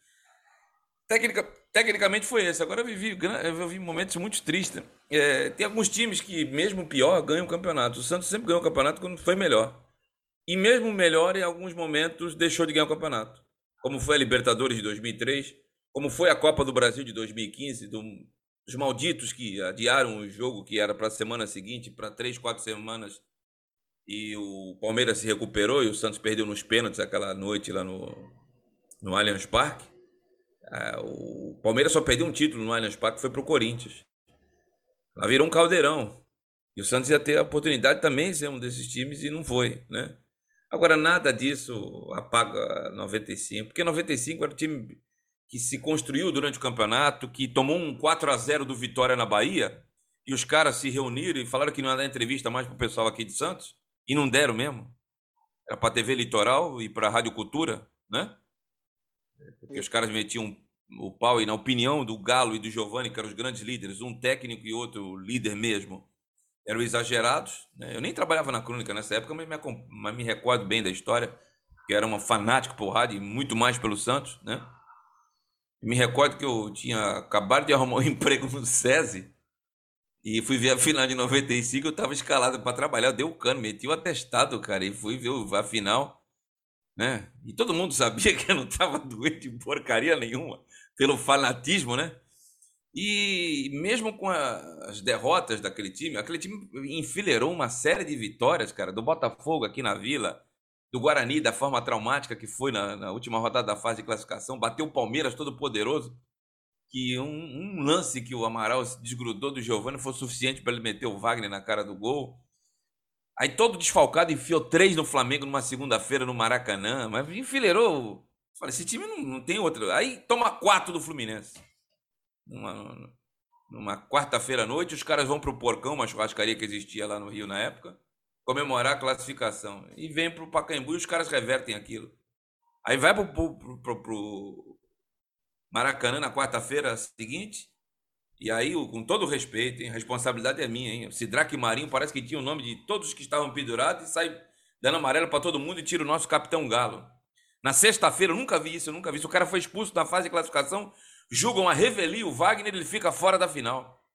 Técnica, tecnicamente foi esse. Agora eu vivi, eu vivi momentos muito tristes. É, tem alguns times que, mesmo pior, ganham o campeonato. O Santos sempre ganhou o campeonato quando foi melhor. E mesmo melhor, em alguns momentos, deixou de ganhar o campeonato. Como foi a Libertadores de 2003, como foi a Copa do Brasil de 2015, do, dos malditos que adiaram o jogo que era para a semana seguinte, para três, quatro semanas, e o Palmeiras se recuperou e o Santos perdeu nos pênaltis aquela noite lá no, no Allianz Parque. É, o Palmeiras só perdeu um título no Allianz Parque, foi para o Corinthians. Lá virou um caldeirão. E o Santos ia ter a oportunidade também de ser um desses times e não foi, né? Agora, nada disso apaga 95, porque 95 era o time que se construiu durante o campeonato, que tomou um 4 a 0 do Vitória na Bahia, e os caras se reuniram e falaram que não ia dar entrevista mais para o pessoal aqui de Santos, e não deram mesmo. Era para a TV Litoral e para a Rádio Cultura, né? Porque os caras metiam o pau e na opinião do Galo e do Giovani, que eram os grandes líderes, um técnico e outro líder mesmo, eram exagerados. Né? Eu nem trabalhava na crônica nessa época, mas me, mas me recordo bem da história, que era uma fanático por rádio e muito mais pelo Santos, né? Me recordo que eu tinha acabado de arrumar um [laughs] emprego no SESI e fui ver a final de 95, eu estava escalado para trabalhar, deu o cano, meti o atestado, cara, e fui ver a final, né? E todo mundo sabia [laughs] que eu não estava doente de porcaria nenhuma, pelo fanatismo, né? E mesmo com a, as derrotas daquele time, aquele time enfileirou uma série de vitórias, cara, do Botafogo aqui na Vila, do Guarani, da forma traumática que foi na, na última rodada da fase de classificação, bateu o Palmeiras todo poderoso, que um, um, lance que o Amaral se desgrudou do Giovani foi suficiente para ele meter o Wagner na cara do gol. Aí todo desfalcado enfiou três no Flamengo numa segunda-feira no Maracanã, mas enfileirou. Falei, esse time não, não tem outro. Aí toma quatro do Fluminense. Numa, numa quarta-feira à noite, os caras vão para o Porcão, uma churrascaria que existia lá no Rio na época comemorar a classificação. E vem para o Pacaembu e os caras revertem aquilo. Aí vai para o Maracanã na quarta-feira seguinte. E aí, com todo respeito, hein, a responsabilidade é minha, hein? Sidraque Marinho parece que tinha o nome de todos que estavam pendurados e sai dando amarelo para todo mundo e tira o nosso capitão Galo. Na sexta-feira, eu nunca vi isso, eu nunca vi isso. O cara foi expulso da fase de classificação, julgam a revelia o Wagner, ele fica fora da final.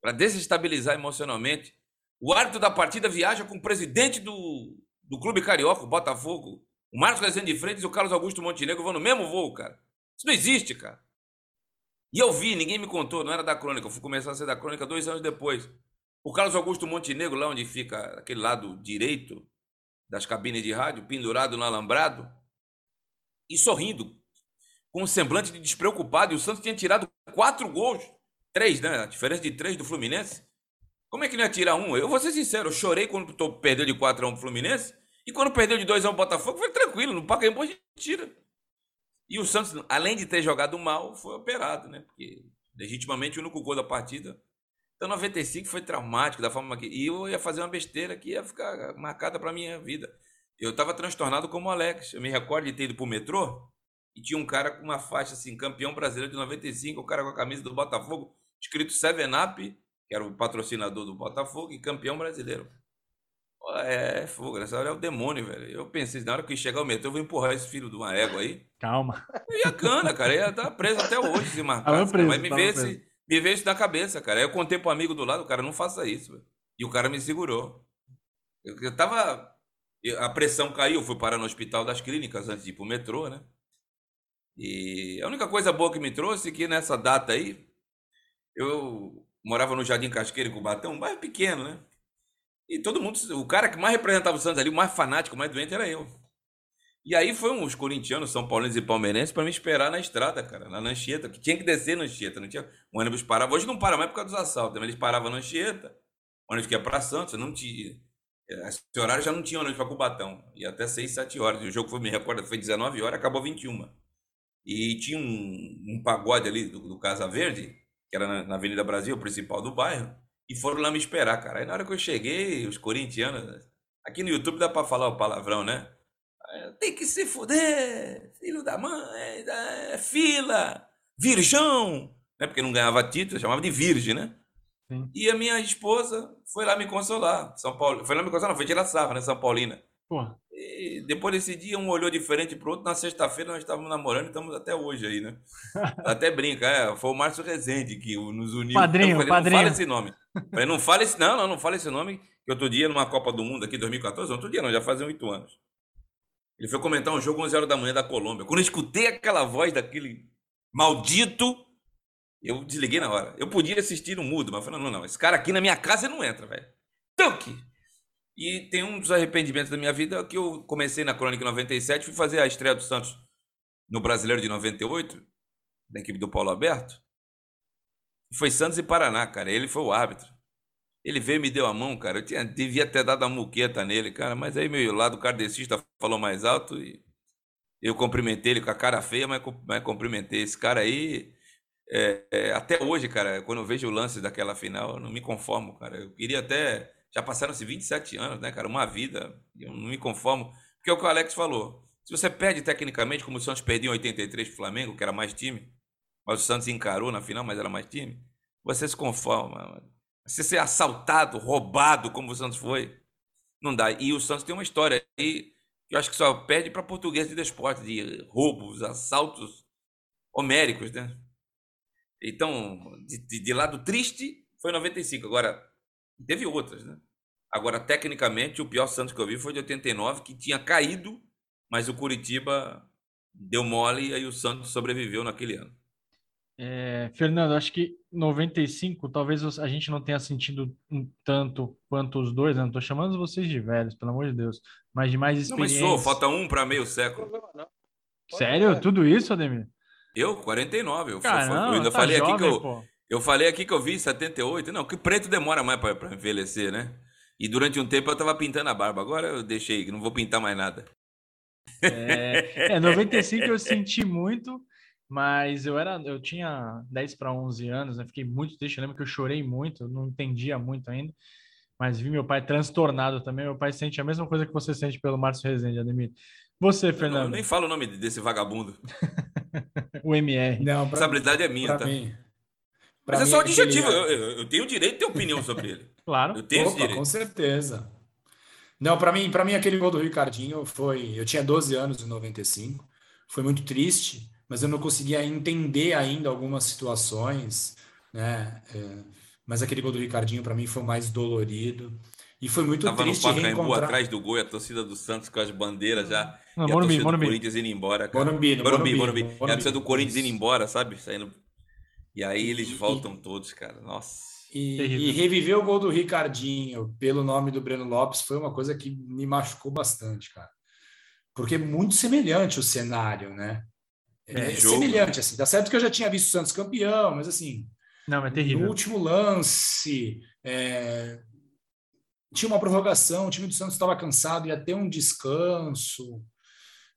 Para desestabilizar emocionalmente. O árbitro da partida viaja com o presidente do, do clube carioca, o Botafogo, o Marcos Rezende de Freitas e o Carlos Augusto Montenegro vão no mesmo voo, cara. Isso não existe, cara. E eu vi, ninguém me contou, não era da crônica, eu fui começar a ser da crônica dois anos depois. O Carlos Augusto Montenegro, lá onde fica aquele lado direito das cabines de rádio, pendurado no alambrado, e sorrindo, com um semblante de despreocupado. E o Santos tinha tirado quatro gols, três, né? A diferença de três do Fluminense. Como é que não ia tirar um? Eu vou ser sincero, eu chorei quando perdeu de 4x1 pro Fluminense. E quando perdeu de 2x1 pro Botafogo, foi tranquilo. No Pacaembu a gente tira. E o Santos, além de ter jogado mal, foi operado, né? Porque legitimamente o único gol da partida. Então 95 foi traumático da forma que. E eu ia fazer uma besteira que ia ficar marcada pra minha vida. Eu tava transtornado como o Alex. Eu me recordo de ter ido pro metrô e tinha um cara com uma faixa assim, campeão brasileiro de 95, o cara com a camisa do Botafogo, escrito Seven Up que era o patrocinador do Botafogo e campeão brasileiro. É, fogo, nessa hora é o demônio, velho. Eu pensei, na hora que chegar o metrô, eu vou empurrar esse filho de uma égua aí. Calma. E a cana, cara, ia estar tá preso até hoje se marcar. Preso, Mas me vê, esse, me vê isso na cabeça, cara. Eu contei pro amigo do lado, o cara, não faça isso, velho. E o cara me segurou. Eu, eu tava. A pressão caiu, fui parar no hospital das clínicas antes de ir pro metrô, né? E a única coisa boa que me trouxe é que nessa data aí, eu morava no Jardim Casqueiro, em Cubatão, um bairro pequeno, né? E todo mundo, o cara que mais representava o Santos ali, o mais fanático, o mais doente era eu. E aí foi uns corintianos, São Paulinos e palmeirenses para me esperar na estrada, cara, na Lancheta, que tinha que descer na Lancheta, não tinha. O ônibus parava, hoje não para mais por causa dos assaltos, eles paravam na Lancheta, o ônibus que ia para Santos, não tinha. Esse horário já não tinha ônibus para Cubatão, ia até 6, 7 horas. E o jogo foi, me recordo, foi 19 horas, acabou 21. E tinha um, um pagode ali do, do Casa Verde, que era na, Avenida Brasil, principal do bairro, e foram lá me esperar, cara. Aí na hora que eu cheguei, os corintianos. Aqui no YouTube dá pra falar o palavrão, né? Tem que se fuder, filho da mãe, é fila, virgão, né? Porque não ganhava título, chamava de virgem, né? Sim. E a minha esposa foi lá me consolar, São Paulo. Foi lá me consolar, não, foi tirar sarra, né? São Paulina. Porra. E depois desse dia, um olhou diferente pro outro. Na sexta-feira, nós estávamos namorando e estamos até hoje aí, né? [laughs] Até brinca, é, foi o Márcio Rezende que nos uniu. Padrinho, falei, padrinho. Não fala esse nome. Falei, não fala esse, não, não, não fala esse nome. Que outro dia, numa Copa do Mundo aqui, 2014, outro dia não, já fazem oito anos. Ele foi comentar um jogo 11 horas da manhã da Colômbia. Quando eu escutei aquela voz daquele maldito. Eu desliguei na hora. Eu podia assistir no mudo, mas falei, não, não, esse cara aqui na minha casa não entra, velho. Tanque! E tem um dos arrependimentos da minha vida que eu comecei na Crônica 97, fui fazer a estreia do Santos no Brasileiro de 98, da equipe do Paulo Alberto. Foi Santos e Paraná, cara. Ele foi o árbitro. Ele veio e me deu a mão, cara. Eu tinha, devia ter dado a muqueta nele, cara. Mas aí meu lado kardecista falou mais alto e eu cumprimentei ele com a cara feia, mas, mas cumprimentei. Esse cara aí, é, é, até hoje, cara, quando eu vejo o lance daquela final, eu não me conformo, cara. Eu queria até. Já passaram-se 27 anos, né, cara? Uma vida. Eu não me conformo. Porque é o que o Alex falou. Se você perde tecnicamente, como o Santos perdeu em 83 pro Flamengo, que era mais time, mas o Santos encarou na final, mas era mais time, você se conforma. Você ser assaltado, roubado, como o Santos foi, não dá. E o Santos tem uma história aí que eu acho que só perde para português de desporto, de roubos, assaltos homéricos, né? Então, de, de, de lado triste, foi 95. Agora, teve outras, né? Agora, tecnicamente, o pior Santos que eu vi foi de 89, que tinha caído, mas o Curitiba deu mole e aí o Santos sobreviveu naquele ano. É, Fernando, acho que 95, talvez a gente não tenha sentido um tanto quanto os dois, né? não estou chamando vocês de velhos, pelo amor de Deus, mas de mais experiência. Não, mas sou, falta um para meio século. Sério? Tudo isso, Ademir? Eu, 49. Eu, Caramba, eu ainda tá falei jovem, aqui que eu, eu falei aqui que eu vi 78. Não, que preto demora mais para envelhecer, né? E durante um tempo eu estava pintando a barba. Agora eu deixei, não vou pintar mais nada. É, é 95 eu senti muito. Mas eu era, eu tinha 10 para 11 anos, né? Fiquei muito triste, eu lembro que eu chorei muito, eu não entendia muito ainda. Mas vi meu pai transtornado também. Meu pai sente a mesma coisa que você sente pelo Márcio Rezende, Ademir. Você, Fernando. Eu nem falo o nome desse vagabundo. [laughs] o MR. Não, a responsabilidade é minha, tá? Mim. Mas é só adjetivo. Eu, eu, eu, tenho o direito de ter opinião sobre ele. [laughs] claro. Eu tenho Opa, esse direito. Com certeza. Não, para mim, para mim aquele gol do Ricardinho foi, eu tinha 12 anos em 95. Foi muito triste mas eu não conseguia entender ainda algumas situações, né? É, mas aquele gol do Ricardinho para mim foi mais dolorido. E foi muito Tava triste no Pacaembu, reencontrar... atrás do gol, a torcida do Santos com as bandeiras já. Não, e Morumbi, a torcida Morumbi. do Corinthians indo embora. Cara. Morumbi, Morumbi, Morumbi, Morumbi. E a torcida do Corinthians indo embora, sabe? Saindo... E aí eles voltam e, todos, cara. Nossa. E, e, reviver o gol do Ricardinho pelo nome do Breno Lopes foi uma coisa que me machucou bastante, cara. Porque é muito semelhante o cenário, né? É, é semelhante, assim. Tá certo que eu já tinha visto o Santos campeão, mas assim. Não, é terrível. No último lance, é, tinha uma prorrogação, o time do Santos estava cansado, ia ter um descanso.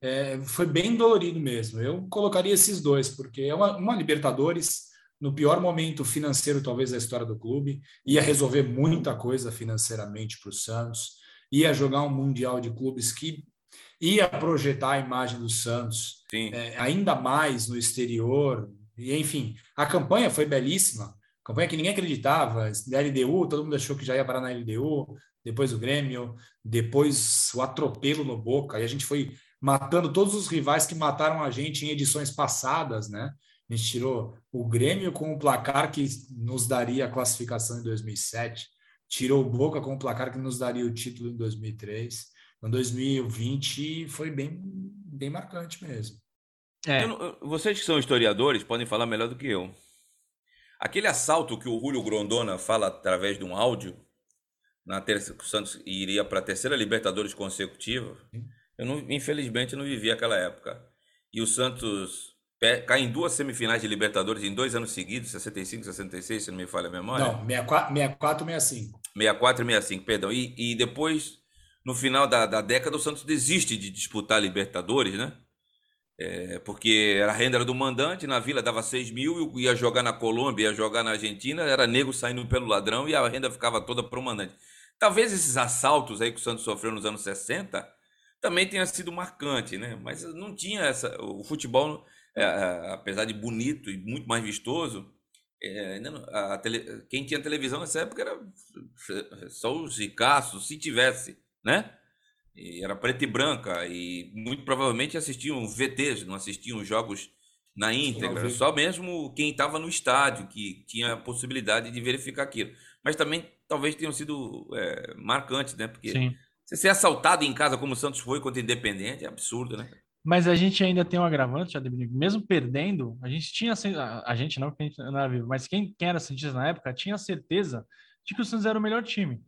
É, foi bem dolorido mesmo. Eu colocaria esses dois, porque é uma, uma, Libertadores no pior momento financeiro, talvez, da história do clube, ia resolver muita coisa financeiramente para o Santos, ia jogar um Mundial de Clubes que ia projetar a imagem do Santos é, ainda mais no exterior. E, enfim, a campanha foi belíssima. Campanha que ninguém acreditava. Da LDU, todo mundo achou que já ia parar na LDU. Depois o Grêmio, depois o atropelo no Boca. E a gente foi matando todos os rivais que mataram a gente em edições passadas, né? A gente tirou o Grêmio com o placar que nos daria a classificação em 2007, tirou o Boca com o placar que nos daria o título em 2003. Em 2020 foi bem, bem marcante mesmo. É. Eu, vocês que são historiadores podem falar melhor do que eu. Aquele assalto que o Julio Grondona fala através de um áudio, na terça, que o Santos iria para a terceira Libertadores consecutiva, eu não, infelizmente não vivi aquela época. E o Santos cai em duas semifinais de Libertadores em dois anos seguidos, 65, 66, se não me falha a memória. Não, 64, 64 65. 64 e 65, perdão. E, e depois no final da, da década, o Santos desiste de disputar Libertadores, né? É, porque a renda era do mandante, na vila dava 6 mil, ia jogar na Colômbia, ia jogar na Argentina, era nego saindo pelo ladrão e a renda ficava toda para o mandante. Talvez esses assaltos aí que o Santos sofreu nos anos 60 também tenha sido marcante, né? Mas não tinha essa. O futebol, é, é apesar de bonito e muito mais vistoso, é, a, a tele, quem tinha televisão nessa época era só os ricaços, se tivesse né? E era preta e branca e muito provavelmente assistiam VTs, não assistiam jogos na íntegra, só mesmo quem estava no estádio que tinha a possibilidade de verificar aquilo. Mas também talvez tenham sido é, marcantes, né? Porque Sim. você ser assaltado em casa como o Santos foi contra o Independente é absurdo, né? Mas a gente ainda tem um agravante, Ademir, mesmo perdendo, a gente tinha a gente não, porque a gente não era vivo, mas quem, quem era cientista na época tinha certeza de que o Santos era o melhor time.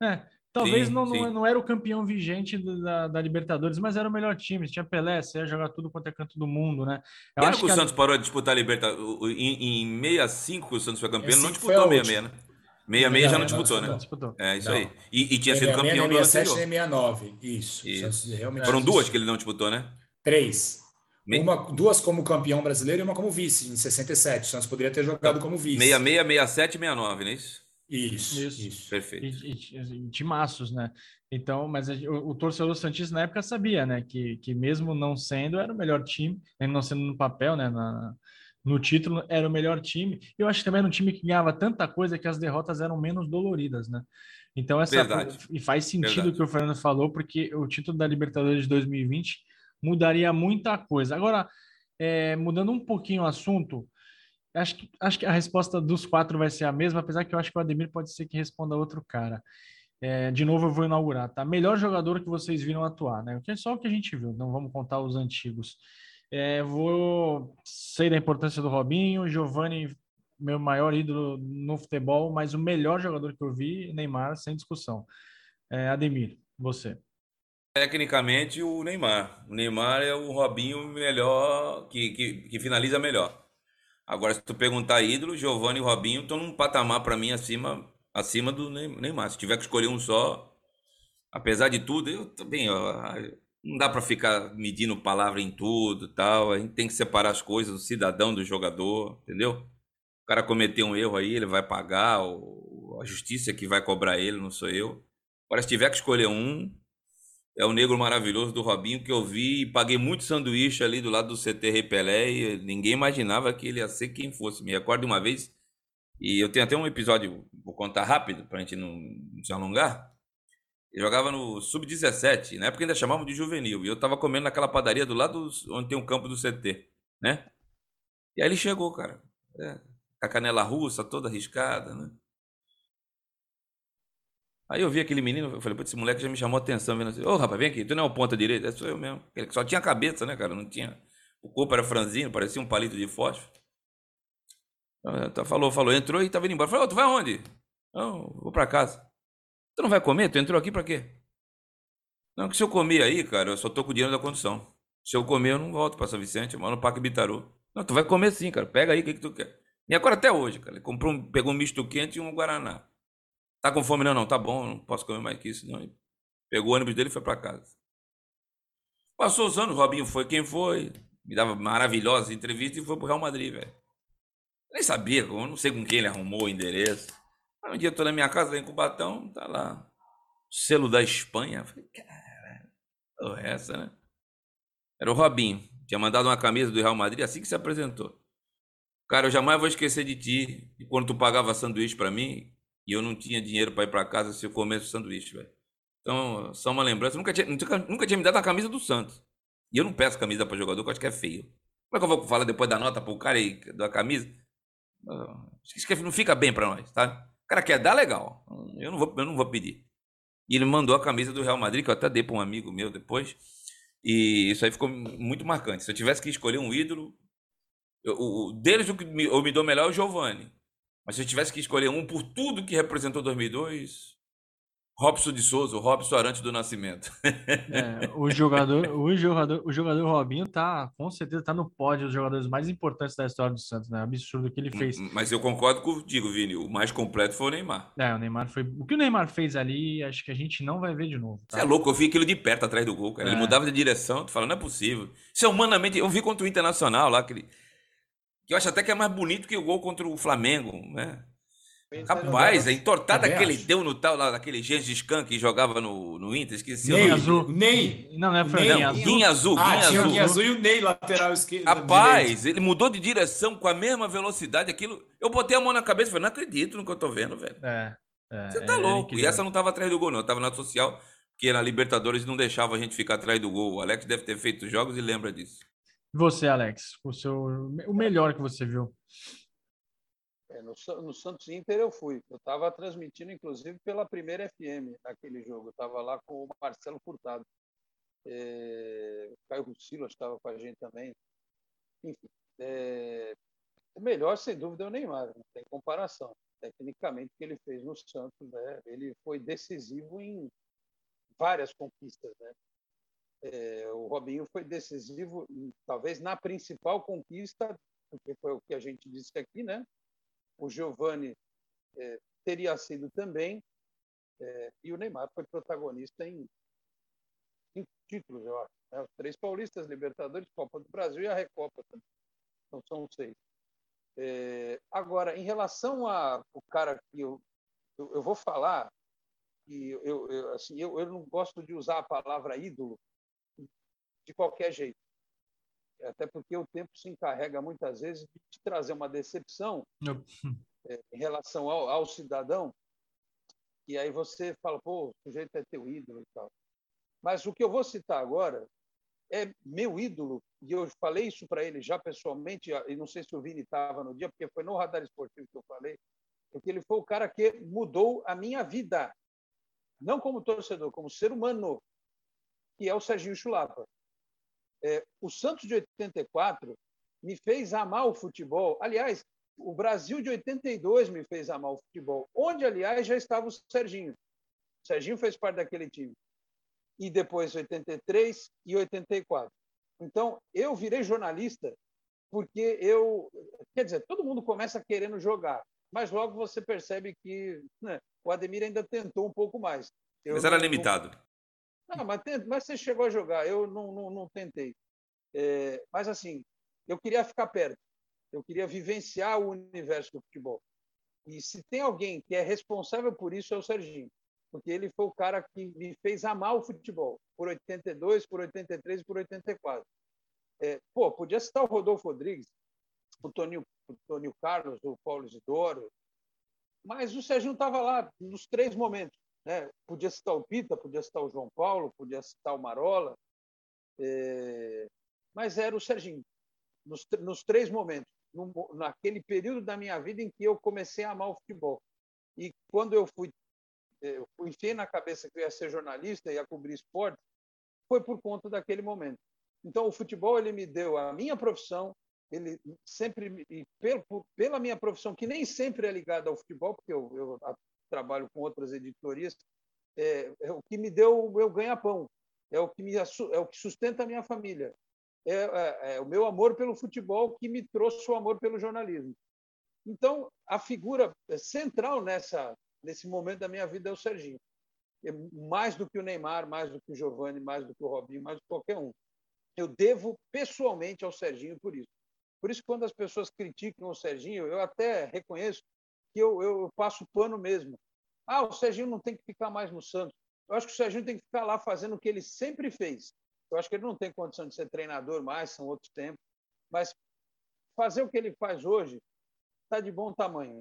É, talvez sim, não, sim. Não, não, era o campeão vigente da, da, Libertadores, mas era o melhor time. Tinha Pelé, você ia jogar tudo quanto é canto do mundo, né? Eu acho que, que o Santos parou de disputar a Libertadores? Em, em 65 que o Santos foi campeão, não disputou 66, né? 66 já não disputou, né? Disputou. É isso não. aí. E, e tinha sido campeão no 67 e 69. Isso. isso. Foram duas que ele não disputou, né? Três. Uma, duas como campeão brasileiro e uma como vice, em 67. O Santos poderia ter jogado como vice. 66, 67 e 69, não é isso? Isso, isso. isso. Perfeito. E, e, timaços, né? Então, mas a, o, o, torcedor Santista na época sabia, né? Que, que mesmo não sendo, era o melhor time, não sendo no papel, né? Na, no título, era o melhor time. Eu acho que também era um time que ganhava tanta coisa que as derrotas eram menos doloridas, né? Então, essa. Verdade. E faz sentido o que o Fernando falou, porque o título da Libertadores de 2020 mudaria muita coisa. Agora, é, mudando um pouquinho o assunto, acho que, acho que a resposta dos quatro vai ser a mesma, apesar que eu acho que o Ademir pode ser que responda outro cara. É, de novo, eu vou inaugurar, tá? Melhor jogador que vocês viram atuar, né? É só o que a gente viu, não vamos contar os antigos. É, vou sei da importância do Robinho, Giovanni, meu maior ídolo no futebol, mas o melhor jogador que eu vi, Neymar, sem discussão. É, Ademir, você. Tecnicamente, o Neymar. O Neymar é o Robinho melhor, que, que, que finaliza melhor. Agora, se tu perguntar ídolo, Giovanni e Robinho estão num patamar para mim acima, acima do Neymar. Se tiver que escolher um só, apesar de tudo, eu também. não dá para ficar medindo palavra em tudo tal. A gente tem que separar as coisas do cidadão do jogador, entendeu? O cara cometeu um erro aí, ele vai pagar, ou a justiça é que vai cobrar ele, não sou eu. Agora, se tiver que escolher um, é o negro maravilhoso do Robinho que eu vi e paguei muito sanduíche ali do lado do CT Rei Pelé e ninguém imaginava que ele ia ser quem fosse. Me recordo uma vez, e eu tenho até um episódio, vou contar rápido para a gente não, não se alongar. Ele jogava no Sub-17, na época ainda chamavam de juvenil, e eu tava comendo naquela padaria do lado onde tem um campo do CT, né? E aí ele chegou, cara, é, com a canela russa toda arriscada, né? Aí eu vi aquele menino, eu falei, pô, esse moleque já me chamou a atenção, vendo assim, ô rapaz, vem aqui, tu não é o ponta direita? É, sou eu mesmo. Ele só tinha cabeça, né, cara? Não tinha. O corpo era franzino, parecia um palito de fósforo. Então, falou, falou, entrou e tava indo embora. Falei, ô, tu vai aonde? Não, vou pra casa. Tu não vai comer? Tu entrou aqui pra quê? Não, que se eu comer aí, cara, eu só tô com o dinheiro da condução. Se eu comer, eu não volto pra São Vicente, eu moro no Parque Bitaru. Não, tu vai comer sim, cara. Pega aí o que, que tu quer. E agora até hoje, cara. Ele comprou um, pegou um misto quente e um Guaraná. Tá com fome? Não, não, tá bom, não posso comer mais que isso. Não. Pegou o ônibus dele e foi para casa. Passou os anos, Robinho foi quem foi, me dava maravilhosas entrevistas e foi pro Real Madrid, velho. Nem sabia, eu não sei com quem ele arrumou o endereço. um dia eu tô na minha casa, lá em Cubatão, tá lá, selo da Espanha. falei, caralho, é essa, né? Era o Robinho, tinha mandado uma camisa do Real Madrid assim que se apresentou. Cara, eu jamais vou esquecer de ti. E quando tu pagava sanduíche para mim, e eu não tinha dinheiro para ir para casa se eu comesse o sanduíche, velho. Então, só uma lembrança. Nunca tinha, nunca, nunca tinha me dado a camisa do Santos. E eu não peço camisa para jogador, que eu acho que é feio. Como é que eu vou falar depois da nota pro cara e da camisa? Acho que não fica bem para nós, tá? O cara quer dar, legal. Eu não vou, eu não vou pedir. E ele mandou a camisa do Real Madrid, que eu até dei para um amigo meu depois. E isso aí ficou muito marcante. Se eu tivesse que escolher um ídolo, eu, o, deles o que me, eu me dou melhor é o Giovanni. Mas se eu tivesse que escolher um por tudo que representou 2002, Robson de Souza, o Robson Arante do Nascimento. É, o jogador, o jogador, o jogador Robinho tá, com certeza, tá no pódio dos jogadores mais importantes da história do Santos, né? Absurdo o que ele fez. Mas eu concordo contigo, Vini. O mais completo foi o Neymar. É, o Neymar foi. O que o Neymar fez ali, acho que a gente não vai ver de novo. Tá? Você é louco, eu vi aquilo de perto atrás do gol, cara. É. Ele mudava de direção, tu fala, não é possível. Isso é humanamente. Eu vi contra o Internacional lá, aquele que eu acho até que é mais bonito que o gol contra o Flamengo, né? Rapaz, a entortada que ele deu no tal, lá, naquele Gengis Khan que jogava no, no Inter, esqueci Ney, o nome. Azul. Ney. Não, não é Ney. Ney azul. Guinha azul. Ah, Guinha tinha azul. o Guinha azul e o Ney, lateral esquerdo. Rapaz, direito. ele mudou de direção com a mesma velocidade. Aquilo. Eu botei a mão na cabeça e falei, não acredito no que eu tô vendo, velho. É. é Você tá é, louco. E essa não tava atrás do gol, não. Eu tava na social, porque na Libertadores não deixava a gente ficar atrás do gol. O Alex deve ter feito jogos e lembra disso. Você, Alex, o seu o melhor que você viu? É, no, no, Santos Inter eu fui. Eu estava transmitindo, inclusive, pela primeira FM naquele jogo. Eu estava lá com o Marcelo Furtado. É, o Caio Russilo estava com a gente também. Enfim, é, o melhor, sem dúvida, é o Neymar, não tem comparação. Tecnicamente, o que ele fez no Santos, né? ele foi decisivo em várias conquistas. Né? É, o Robinho foi decisivo, talvez na principal conquista, porque foi o que a gente disse aqui, né? O Giovani é, teria sido também, é, e o Neymar foi protagonista em cinco títulos, eu acho. Né? Os três paulistas, Libertadores, Copa do Brasil e a Recopa também. Então são seis. É, agora, em relação ao cara que eu, eu, eu, vou falar, e eu, eu, assim, eu, eu não gosto de usar a palavra ídolo de qualquer jeito. Até porque o tempo se encarrega muitas vezes de trazer uma decepção é, [laughs] em relação ao, ao, cidadão, e aí você fala, pô, o sujeito é teu ídolo e tal. Mas o que eu vou citar agora é meu ídolo, e eu falei isso para ele já pessoalmente, e não sei se o Vini estava no dia, porque foi no Radar Esportivo que eu falei, porque ele foi o cara que mudou a minha vida, não como torcedor, como ser humano, que é o Serginho Chulapa. É, o Santos de 84 me fez amar o futebol. Aliás, o Brasil de 82 me fez amar o futebol, onde, aliás, já estava o Serginho. O Serginho fez parte daquele time e depois 83 e 84. Então, eu virei jornalista porque eu, quer dizer, todo mundo começa querendo jogar, mas logo você percebe que né, o Ademir ainda tentou um pouco mais. Eu mas era não, limitado. Não, mas, mas, você chegou a jogar, eu não, não, não tentei. É, mas assim, eu queria ficar perto, eu queria vivenciar o universo do futebol. E se tem alguém que é responsável por isso, é o Serginho porque ele foi o cara que me fez amar o futebol, por 82, por 83 e por 84. É, pô, podia citar o Rodolfo Rodrigues, o Toninho, o Toninho Carlos, o Paulo Isidoro, mas o Serginho estava lá nos três momentos. Né? Podia citar o Pita, podia citar o João Paulo, podia citar o Marola, é... mas era o Serginho, nos, nos três momentos, no, naquele período da minha vida em que eu comecei a amar o futebol. E quando eu fui eu enfiei na cabeça que eu ia ser jornalista, ia cobrir esporte, foi por conta daquele momento. Então, o futebol ele me deu a minha profissão, ele sempre e pela minha profissão que nem sempre é ligada ao futebol, porque eu, eu trabalho com outras editorias, é, é, o que me deu o meu ganha-pão, é o que me é o que sustenta a minha família, é, é, é o meu amor pelo futebol que me trouxe o amor pelo jornalismo. Então, a figura central nessa nesse momento da minha vida é o Serginho. É mais do que o Neymar, mais do que o Giovani, mais do que o Robinho, mais do que qualquer um. Eu devo pessoalmente ao Serginho por isso. Por isso, quando as pessoas criticam o Serginho, eu até reconheço que eu, eu passo pano mesmo. Ah, o Serginho não tem que ficar mais no Santos. Eu acho que o Serginho tem que ficar lá fazendo o que ele sempre fez. Eu acho que ele não tem condição de ser treinador mais, são outros tempos. Mas fazer o que ele faz hoje está de bom tamanho.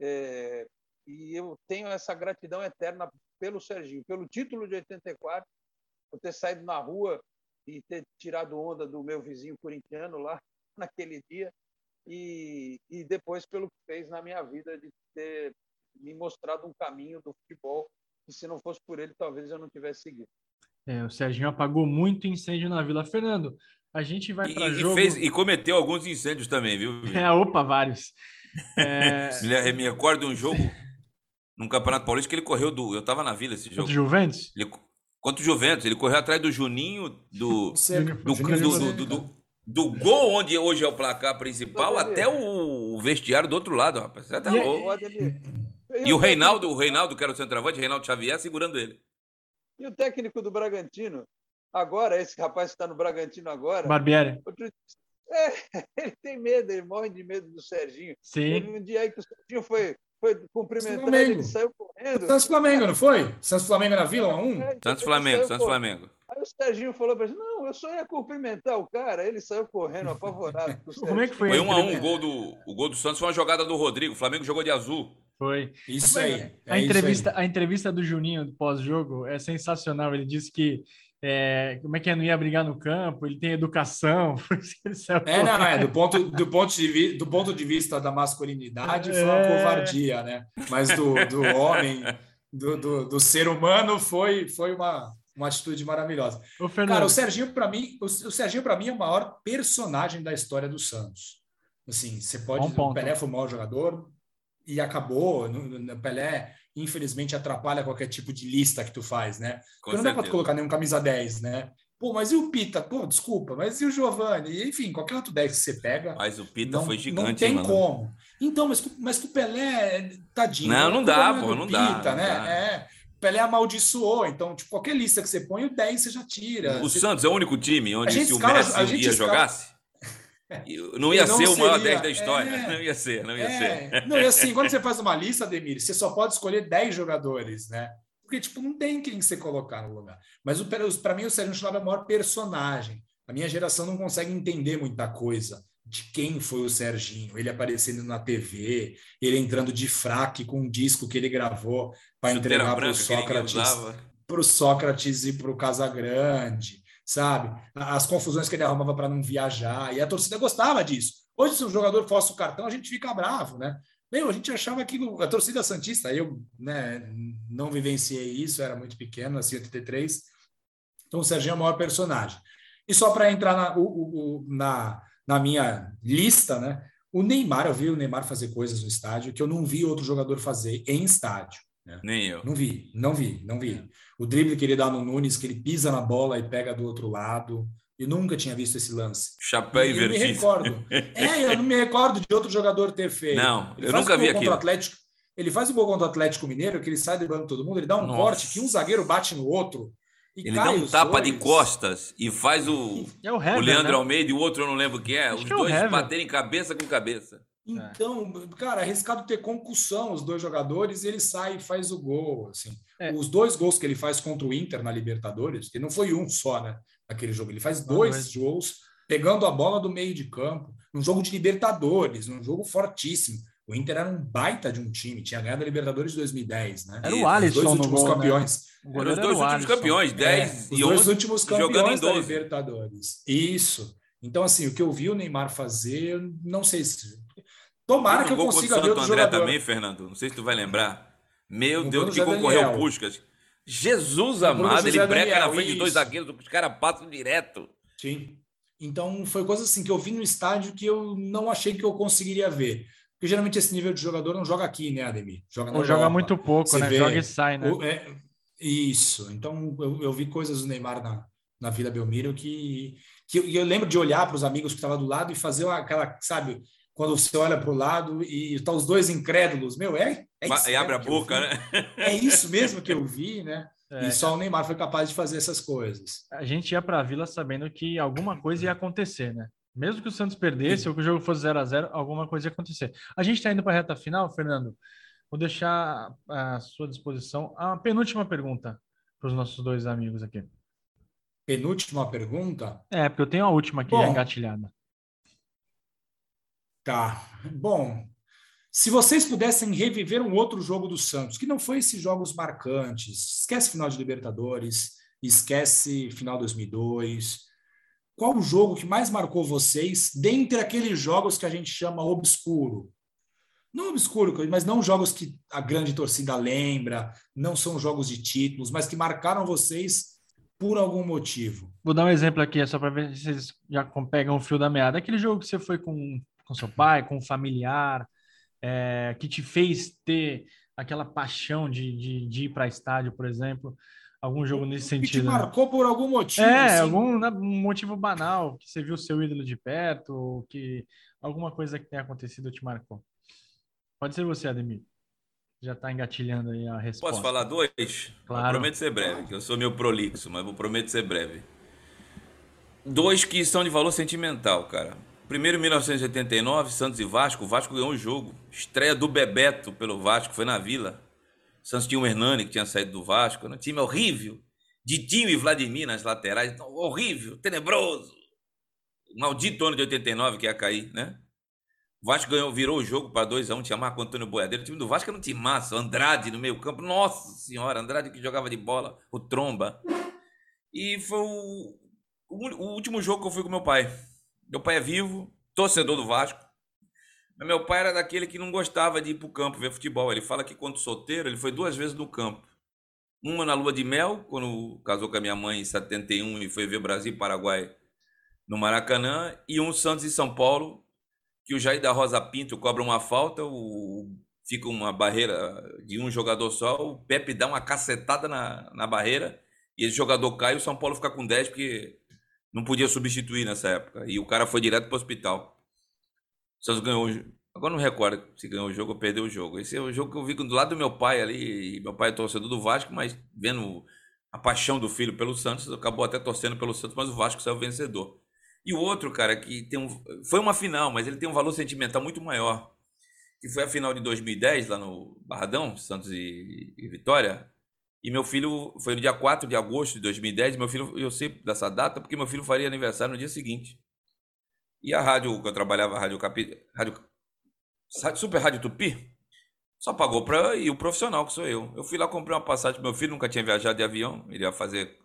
É, e eu tenho essa gratidão eterna pelo Serginho, pelo título de 84, por ter saído na rua e ter tirado onda do meu vizinho corintiano lá [laughs] naquele dia, e, e depois pelo que fez na minha vida de ter me mostrado um caminho do futebol que se não fosse por ele talvez eu não tivesse seguido. É, o Serginho apagou muito incêndio na Vila. Fernando, a gente vai para jogo... Fez, e cometeu alguns incêndios também, viu? É, opa, vários. É... [laughs] me recordo um jogo num Campeonato Paulista que ele correu do. Eu tava na vila esse jogo. Contra o Juventus? Ele, contra o Juventus. Ele correu atrás do Juninho, do. do, do, do, do, gol onde hoje é o placar principal até o vestiário do outro lado, rapaz. Você tá louco. E o Reinaldo, o Reinaldo, que era o centroavante, Reinaldo Xavier, segurando ele. E o técnico do Bragantino, agora, esse rapaz que está no Bragantino agora. Barbieri. [laughs] É, ele tem medo, ele morre de medo do Serginho. Sim. Teve um dia aí que o Serginho foi foi cumprimentar ele, ele saiu correndo. Santos Flamengo, não foi? Santos Flamengo na Vila, 1 é, Santos Flamengo, Santos Flamengo. Aí o Serginho falou para ele, não, eu só ia cumprimentar o cara, ele saiu correndo, apavorado. [laughs] Como é que foi? Foi 1 a 1 o gol do o gol do Santos foi uma jogada do Rodrigo, o Flamengo jogou de azul. Foi. Isso aí. É a, entrevista, aí. a entrevista do Juninho pós-jogo é sensacional. Ele disse que é, como é que é, não ia brigar no campo, ele tem educação. [laughs] é, não, é, do ponto, do, ponto de, do ponto de vista da masculinidade foi uma é... covardia, né? Mas do, do homem, do, do, do, ser humano, foi, foi uma, uma atitude maravilhosa. O Cara, o Serginho para mim, o, o Serginho para mim é o maior personagem da história do Santos. Assim, você pode, o Pelé foi um mau jogador e acabou. No, Pelé, infelizmente, atrapalha qualquer tipo de lista que tu faz, né? Porque não dá para colocar nenhum camisa 10, né? Pô, mas e o Pita? Pô, desculpa, mas e o Giovanni? Enfim, qualquer outro 10 que você pega. Mas o Pita não, foi gigante. Não tem mano. como. Então, mas, mas com o Pelé, tadinho. Não, não dá, pô, não Pita, dá. Né? Não dá. É. Pelé amaldiçoou, então, tipo, qualquer lista que você põe, o 10 você já tira. O você... Santos é o único time onde se o Messi um dia escala... jogasse, não ia não ser o maior seria, 10 da história. É, não ia ser, não ia é, ser. Não, e assim, quando você faz uma lista, Ademir, você só pode escolher 10 jogadores, né? Porque, tipo, não tem quem você colocar no lugar. Mas para mim, o Sérgio Chulapa é o maior personagem. A minha geração não consegue entender muita coisa de quem foi o Serginho. Ele aparecendo na TV, ele entrando de fraque com um disco que ele gravou para entregar para o Sócrates, para o Sócrates e para o Casagrande, sabe? As confusões que ele arrumava para não viajar. E a torcida gostava disso. Hoje, se um jogador fosse o cartão, a gente fica bravo, né? Meu, a gente achava que a torcida Santista, eu né, não vivenciei isso, era muito pequeno, nasci em 83. Então, o Serginho é o maior personagem. E só para entrar na, o, o, na, na minha lista, né? O Neymar, eu vi o Neymar fazer coisas no estádio que eu não vi outro jogador fazer em estádio. Né? Nem eu. Não vi, não vi, não vi. O drible que ele dá no Nunes, que ele pisa na bola e pega do outro lado. Eu nunca tinha visto esse lance. Chapéu e invertido. Eu me recordo. [laughs] é, eu não me recordo de outro jogador ter feito. Não, ele eu nunca vi aquilo. Atlético, ele faz o gol contra o Atlético Mineiro, que ele sai driblando todo mundo, ele dá um Nossa. corte que um zagueiro bate no outro. ele dá um tapa dois. de costas e faz o, é o, Hever, o Leandro né? Almeida e o outro eu não lembro quem é. Acho os que dois é baterem cabeça com cabeça. Então, cara, arriscado ter concussão os dois jogadores e ele sai e faz o gol. Assim. É. Os dois gols que ele faz contra o Inter na Libertadores, que não foi um só, né? Aquele jogo, ele faz dois gols pegando a bola do meio de campo, num jogo de Libertadores, num jogo fortíssimo. O Inter era um baita de um time, tinha ganhado a Libertadores de 2010, né? Era o Alisson os dois últimos gol, né? campeões. Né? Eram os dois últimos Alisson. campeões, 10 é, e os dois últimos campeões da Libertadores. Isso. Então, assim, o que eu vi o Neymar fazer, não sei se. Tomara que eu consiga ver o André jogador. também, Fernando. Não sei se tu vai lembrar. Meu Deus, que concorreu o Puscas. Jesus amado, ele breca Daniel, na frente isso. de dois zagueiros, os caras passam direto. Sim. Então, foi coisa assim que eu vi no estádio que eu não achei que eu conseguiria ver. Porque geralmente esse nível de jogador não joga aqui, né, Ademir? Joga Ou joga muito pouco, Você né? Vê, joga e sai, né? É, isso. Então, eu, eu, vi coisas do Neymar na, na Vila Belmiro que, que eu, eu lembro de olhar para os amigos que estavam do lado e fazer aquela, sabe, quando você olha para o lado e estão os dois incrédulos, meu, é, é isso. E abre a boca, né? É isso mesmo que eu vi, né? [laughs] É. E só o Neymar foi capaz de fazer essas coisas. A gente ia para a Vila sabendo que alguma coisa ia acontecer, né? Mesmo que o Santos perdesse Sim. ou que o jogo fosse 0 a 0 alguma coisa ia acontecer. A gente está indo para a reta final, Fernando. Vou deixar à sua disposição a penúltima pergunta para os nossos dois amigos aqui. Penúltima pergunta? É, porque eu tenho a última aqui Bom, engatilhada. Tá. Bom, se vocês pudessem reviver um outro jogo do Santos, que não foi esses jogos marcantes, esquece final de Libertadores, esquece final 2002, qual o jogo que mais marcou vocês dentre aqueles jogos que a gente chama obscuro? Não obscuro, mas não jogos que a grande torcida lembra, não são jogos de títulos, mas que marcaram vocês por algum motivo. Vou dar um exemplo aqui, só para ver se vocês já pegam o fio da meada. Aquele jogo que você foi com, com seu pai, com um familiar, é, que te fez ter aquela paixão de, de, de ir para estádio, por exemplo? Algum jogo nesse sentido? Que te né? marcou né? por algum motivo. É, assim. algum né, motivo banal, que você viu seu ídolo de perto, ou que alguma coisa que tenha acontecido te marcou. Pode ser você, Ademir. Já está engatilhando aí a resposta. Posso falar dois? Claro. Eu prometo ser breve, que eu sou meio prolixo, mas vou prometo ser breve. Dois que são de valor sentimental, cara. Primeiro, em 1989, Santos e Vasco. O Vasco ganhou um jogo. Estreia do Bebeto pelo Vasco, foi na Vila. O Santos tinha o Hernani, que tinha saído do Vasco. Um time horrível. Ditinho e Vladimir nas laterais. Horrível, tenebroso. O maldito ano de 89 que ia cair, né? O Vasco ganhou, virou o jogo para 2x1. Um, tinha Marco Antônio Boiadeiro. O time do Vasco era um time massa. Andrade no meio-campo. Nossa Senhora, Andrade que jogava de bola. O Tromba. E foi o, o, o último jogo que eu fui com meu pai. Meu pai é vivo, torcedor do Vasco. Mas meu pai era daquele que não gostava de ir para o campo ver futebol. Ele fala que quando solteiro, ele foi duas vezes no campo. Uma na lua de mel, quando casou com a minha mãe em 71 e foi ver Brasil e Paraguai no Maracanã, e um Santos e São Paulo, que o Jair da Rosa Pinto cobra uma falta, o, fica uma barreira de um jogador só, o Pepe dá uma cacetada na, na barreira, e esse jogador cai e o São Paulo fica com 10, porque não podia substituir nessa época. E o cara foi direto para o hospital. O Santos ganhou. Agora não recordo se ganhou o jogo ou perdeu o jogo. Esse é o jogo que eu vi do lado do meu pai ali. Meu pai é torcedor do Vasco, mas vendo a paixão do filho pelo Santos, acabou até torcendo pelo Santos, mas o Vasco saiu vencedor. E o outro, cara, que tem um, foi uma final, mas ele tem um valor sentimental muito maior, que foi a final de 2010 lá no Barradão, Santos e, e Vitória. E meu filho foi no dia 4 de agosto de 2010. Meu filho, eu sei dessa data porque meu filho faria aniversário no dia seguinte. E a rádio que eu trabalhava, a Rádio Capi, rádio, Super Rádio Tupi, só pagou para ir o profissional, que sou eu. Eu fui lá, comprei uma passagem. Meu filho nunca tinha viajado de avião, ele ia fazer.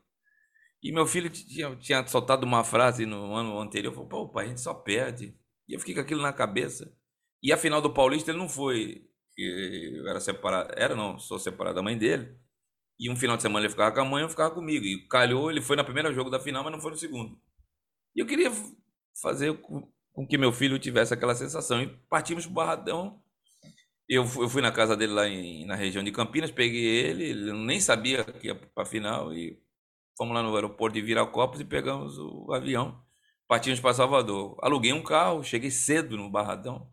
E meu filho tinha, tinha soltado uma frase no ano anterior: falou, pô, pai, a gente só perde. E eu fiquei com aquilo na cabeça. E a final do Paulista ele não foi. Eu era separado, era não, sou separado da mãe dele. E um final de semana ele ficava com a mãe, eu ficava comigo. E calhou, ele foi no primeiro jogo da final, mas não foi no segundo. E eu queria fazer com que meu filho tivesse aquela sensação. E partimos para o Barradão. Eu, eu fui na casa dele lá em, na região de Campinas, peguei ele, ele nem sabia que ia para a final. E fomos lá no aeroporto de Viracopos e pegamos o avião. Partimos para Salvador. Aluguei um carro, cheguei cedo no Barradão.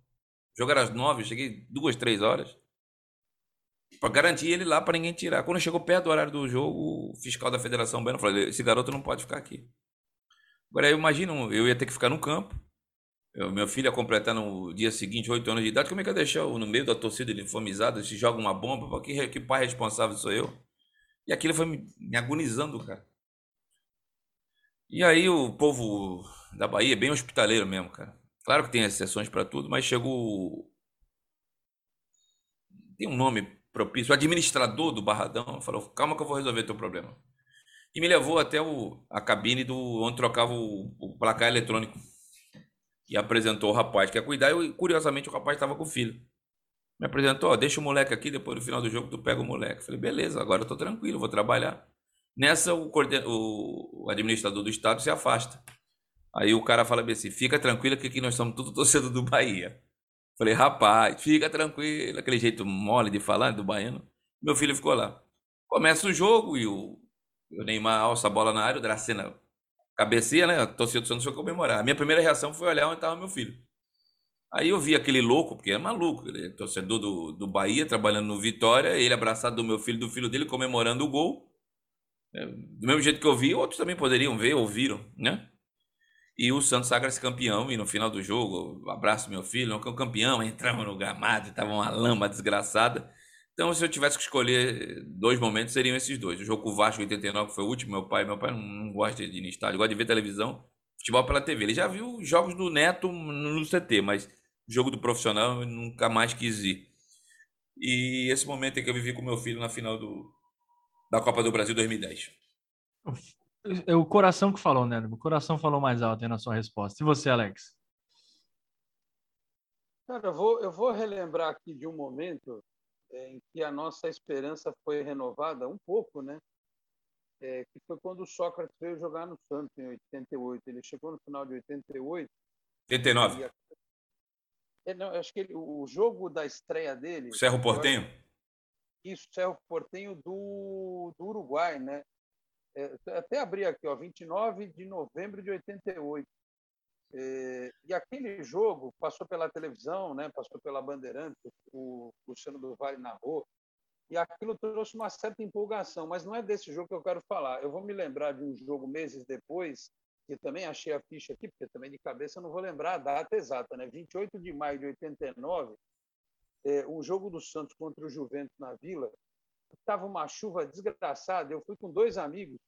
Era às nove, cheguei duas, três horas para garantir ele lá para ninguém tirar. Quando chegou perto do horário do jogo, o fiscal da Federação Baiana falou: esse garoto não pode ficar aqui. Agora eu imagino, eu ia ter que ficar no campo. Eu, meu filho ia completar no dia seguinte oito anos de idade. Como é que eu deixar no meio da torcida uniformizada? Se joga uma bomba, que, que pai responsável sou eu? E aquilo foi me, me agonizando, cara. E aí o povo da Bahia é bem hospitaleiro mesmo, cara. Claro que tem exceções para tudo, mas chegou. Tem um nome propício. O administrador do Barradão falou: calma que eu vou resolver teu problema. E me levou até o, a cabine do onde trocava o, o placar eletrônico. E apresentou o rapaz que ia cuidar. E curiosamente o rapaz estava com o filho. Me apresentou: deixa o moleque aqui, depois no final do jogo tu pega o moleque. Falei: beleza, agora eu tô tranquilo, vou trabalhar. Nessa, o, o, o administrador do estado se afasta. Aí o cara fala assim: fica tranquilo que aqui nós somos tudo torcedor do Bahia. Falei, rapaz, fica tranquilo, aquele jeito mole de falar do baiano. Meu filho ficou lá. Começa o jogo e o, o Neymar alça a bola na área, o Dracena cabeceia, né? A torcida do Santos foi comemorar. A minha primeira reação foi olhar onde estava meu filho. Aí eu vi aquele louco, porque é maluco, ele é torcedor do, do Bahia, trabalhando no Vitória, ele abraçado do meu filho, do filho dele, comemorando o gol. É, do mesmo jeito que eu vi, outros também poderiam ver, ouviram, né? E o Santos sagra-se campeão, e no final do jogo, abraço meu filho, o campeão, entramos no gramado, estava uma lama desgraçada. Então, se eu tivesse que escolher dois momentos, seriam esses dois. O jogo com o Vasco 89 foi o último, meu pai, meu pai não gosta de ir no estádio, gosta de ver televisão, futebol pela TV. Ele já viu jogos do Neto no CT, mas jogo do profissional nunca mais quis ir. E esse momento é que eu vivi com meu filho na final do, da Copa do Brasil 2010. É o coração que falou, né? O coração falou mais alto aí na sua resposta. E você, Alex? Cara, eu vou, eu vou relembrar aqui de um momento é, em que a nossa esperança foi renovada um pouco, né? É, que foi quando o Sócrates veio jogar no Santos em 88. Ele chegou no final de 88. 89. A... É, não, acho que ele, o jogo da estreia dele. O Cerro Portenho? Isso, Cerro Portenho do, do Uruguai, né? É, até abri aqui, ó, 29 de novembro de 88. É, e aquele jogo passou pela televisão, né, passou pela Bandeirantes, o Luciano do Vale narrou, e aquilo trouxe uma certa empolgação, mas não é desse jogo que eu quero falar. Eu vou me lembrar de um jogo meses depois, que também achei a ficha aqui, porque também de cabeça eu não vou lembrar a data exata, né? 28 de maio de 89, é, um jogo do Santos contra o Juventus na Vila, estava uma chuva desgraçada. Eu fui com dois amigos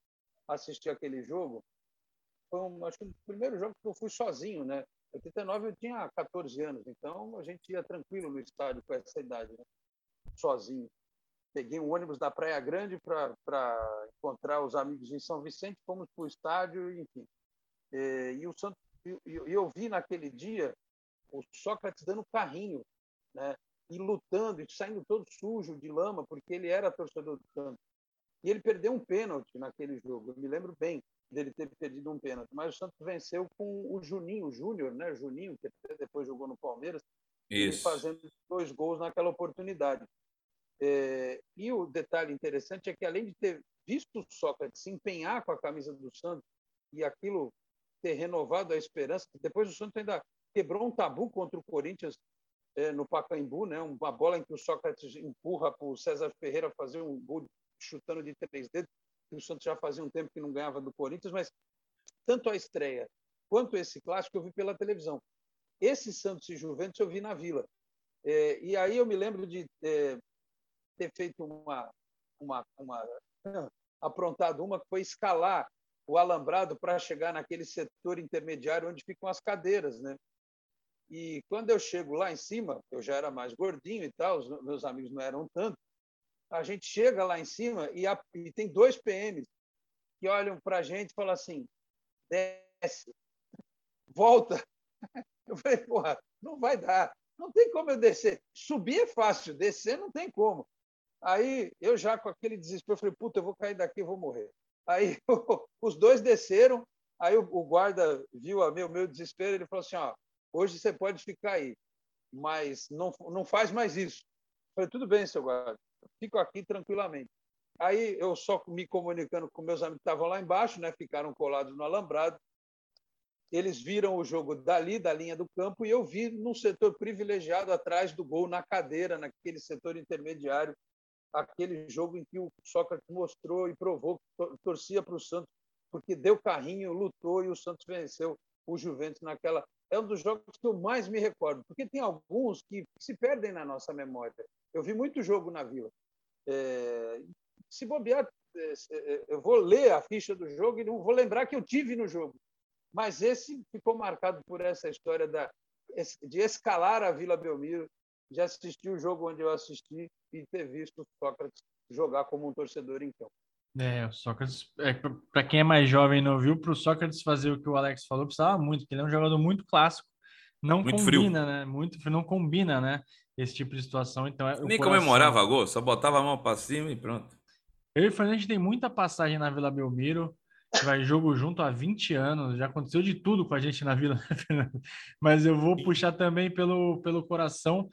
assistir aquele jogo. Foi um, acho o primeiro jogo que eu fui sozinho, né? Em 89 eu tinha 14 anos, então a gente ia tranquilo no estádio com essa idade, né? sozinho. Peguei um ônibus da Praia Grande para encontrar os amigos em São Vicente, fomos para o estádio, enfim. E, e o Santos, eu, eu vi naquele dia o Sócrates dando carrinho, né? E lutando e saindo todo sujo de lama, porque ele era torcedor do Santos. E ele perdeu um pênalti naquele jogo. Eu me lembro bem dele ter perdido um pênalti. Mas o Santos venceu com o Juninho, o Júnior, né? Juninho, que depois jogou no Palmeiras, Isso. fazendo dois gols naquela oportunidade. É, e o detalhe interessante é que, além de ter visto o Sócrates se empenhar com a camisa do Santos e aquilo ter renovado a esperança, depois o Santos ainda quebrou um tabu contra o Corinthians no Pacaembu, né? uma bola em que o Sócrates empurra para o César Ferreira fazer um gol chutando de três dedos, que o Santos já fazia um tempo que não ganhava do Corinthians, mas tanto a estreia quanto esse clássico eu vi pela televisão. Esse Santos e Juventus eu vi na Vila. É, e aí eu me lembro de é, ter feito uma, uma, uma aprontado uma que foi escalar o alambrado para chegar naquele setor intermediário onde ficam as cadeiras, né? E quando eu chego lá em cima, eu já era mais gordinho e tal, os meus amigos não eram tanto, a gente chega lá em cima e, a, e tem dois PMs que olham para a gente e falam assim: desce, volta. [laughs] Eu falei, porra, não vai dar, não tem como eu descer. Subir é fácil, descer não tem como. Aí eu já com aquele desespero, falei, puta, eu vou cair daqui, vou morrer. Aí [laughs] os dois desceram, aí o, guarda viu o meu, meu desespero, ele falou assim, ó, hoje você pode ficar aí, mas não, não faz mais isso. Eu falei, tudo bem, seu guarda fico aqui tranquilamente. Aí eu só me comunicando com meus amigos que estavam lá embaixo, né, ficaram colados no alambrado. Eles viram o jogo dali, da linha do campo, e eu vi num setor privilegiado atrás do gol, na cadeira, naquele setor intermediário, aquele jogo em que o Sócrates mostrou e provou que torcia para o Santos, porque deu carrinho, lutou e o Santos venceu o Juventus naquela. É um dos jogos que eu mais me recordo, porque tem alguns que se perdem na nossa memória. Eu vi muito jogo na Vila. É, se bobear, é, é, eu vou ler a ficha do jogo e não vou lembrar que eu tive no jogo. Mas esse ficou marcado por essa história da, de escalar a Vila Belmiro, de assistir o jogo onde eu assisti e ter visto o Sócrates jogar como um torcedor em campo. É, o Sócrates, é, para quem é mais jovem e não viu, para o Sócrates fazer o que o Alex falou, precisava muito, porque ele é um jogador muito clássico. Não muito combina, frio. né? Muito não combina, né? Esse tipo de situação. Então, é, Nem coração... comemorava gol, só botava a mão para cima e pronto. Eu e o gente tem muita passagem na Vila Belmiro, vai jogo junto há 20 anos, já aconteceu de tudo com a gente na Vila, [laughs] Fernando. Mas eu vou puxar também pelo, pelo coração.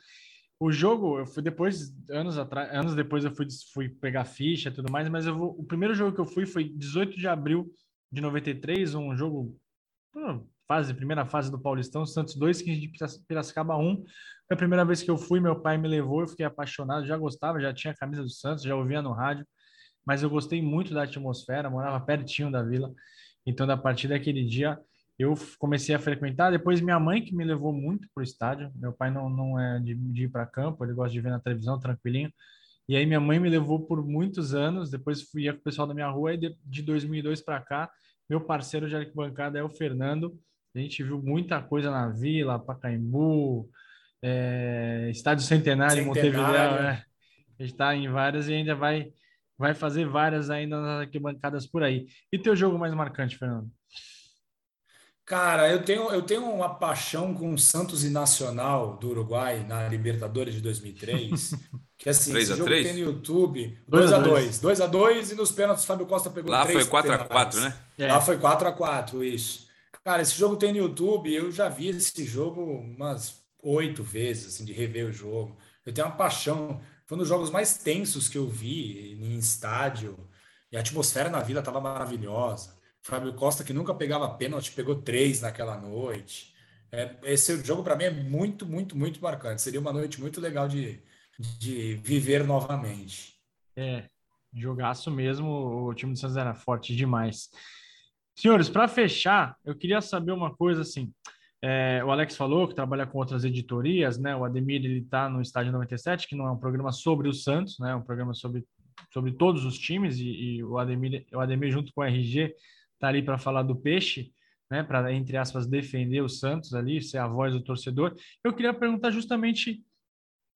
O jogo, eu fui depois, anos atrás, anos depois eu fui, fui pegar ficha e tudo mais, mas eu vou, o primeiro jogo que eu fui foi 18 de abril de 93, um jogo, fase, primeira fase do Paulistão, Santos 2, 15 de Piracicaba 1. Foi a primeira vez que eu fui, meu pai me levou, eu fiquei apaixonado, já gostava, já tinha a camisa do Santos, já ouvia no rádio, mas eu gostei muito da atmosfera, morava pertinho da vila. Então, da partir daquele dia, eu comecei a frequentar. Depois, minha mãe que me levou muito para o estádio. Meu pai não, não é de, de ir para campo, ele gosta de ver na televisão tranquilinho. E aí, minha mãe me levou por muitos anos. Depois, fui com o pessoal da minha rua. E de, de 2002 para cá, meu parceiro de arquibancada é o Fernando. A gente viu muita coisa na Vila, Pacaembu, é, Estádio Centenário, Centenário. Montevideo. É. A gente está em várias e ainda vai, vai fazer várias ainda nas arquibancadas por aí. E teu jogo mais marcante, Fernando? Cara, eu tenho, eu tenho uma paixão com o Santos e Nacional do Uruguai na Libertadores de 2003. [laughs] Que assim, 3 esse jogo 3? tem no YouTube. 2x2. 2x2 e nos pênaltis Fábio Costa pegou Lá foi 4x4, né? É. Lá foi 4x4, isso. Cara, esse jogo tem no YouTube. Eu já vi esse jogo umas oito vezes, assim, de rever o jogo. Eu tenho uma paixão. Foi um dos jogos mais tensos que eu vi em estádio. E a atmosfera na vila estava maravilhosa. Fábio Costa, que nunca pegava pênalti, pegou três naquela noite. É, esse jogo, para mim, é muito, muito, muito marcante. Seria uma noite muito legal de, de viver novamente. É, jogaço mesmo. O time do Santos era forte demais. Senhores, para fechar, eu queria saber uma coisa assim. É, o Alex falou que trabalha com outras editorias, né? O Ademir ele está no Estádio 97, que não é um programa sobre o Santos, né? É um programa sobre, sobre todos os times e, e o Ademir, o Ademir junto com o RG tá ali para falar do peixe, né, para entre aspas defender o Santos ali, ser a voz do torcedor. Eu queria perguntar justamente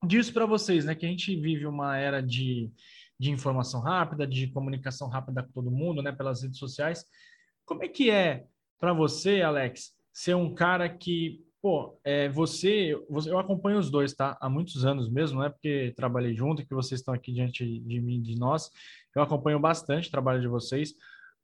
disso para vocês, né, que a gente vive uma era de, de informação rápida, de comunicação rápida com todo mundo, né, pelas redes sociais. Como é que é para você, Alex, ser um cara que Pô, é, você, você, eu acompanho os dois, tá? Há muitos anos mesmo, não é porque trabalhei junto que vocês estão aqui diante de mim, de nós. Eu acompanho bastante o trabalho de vocês.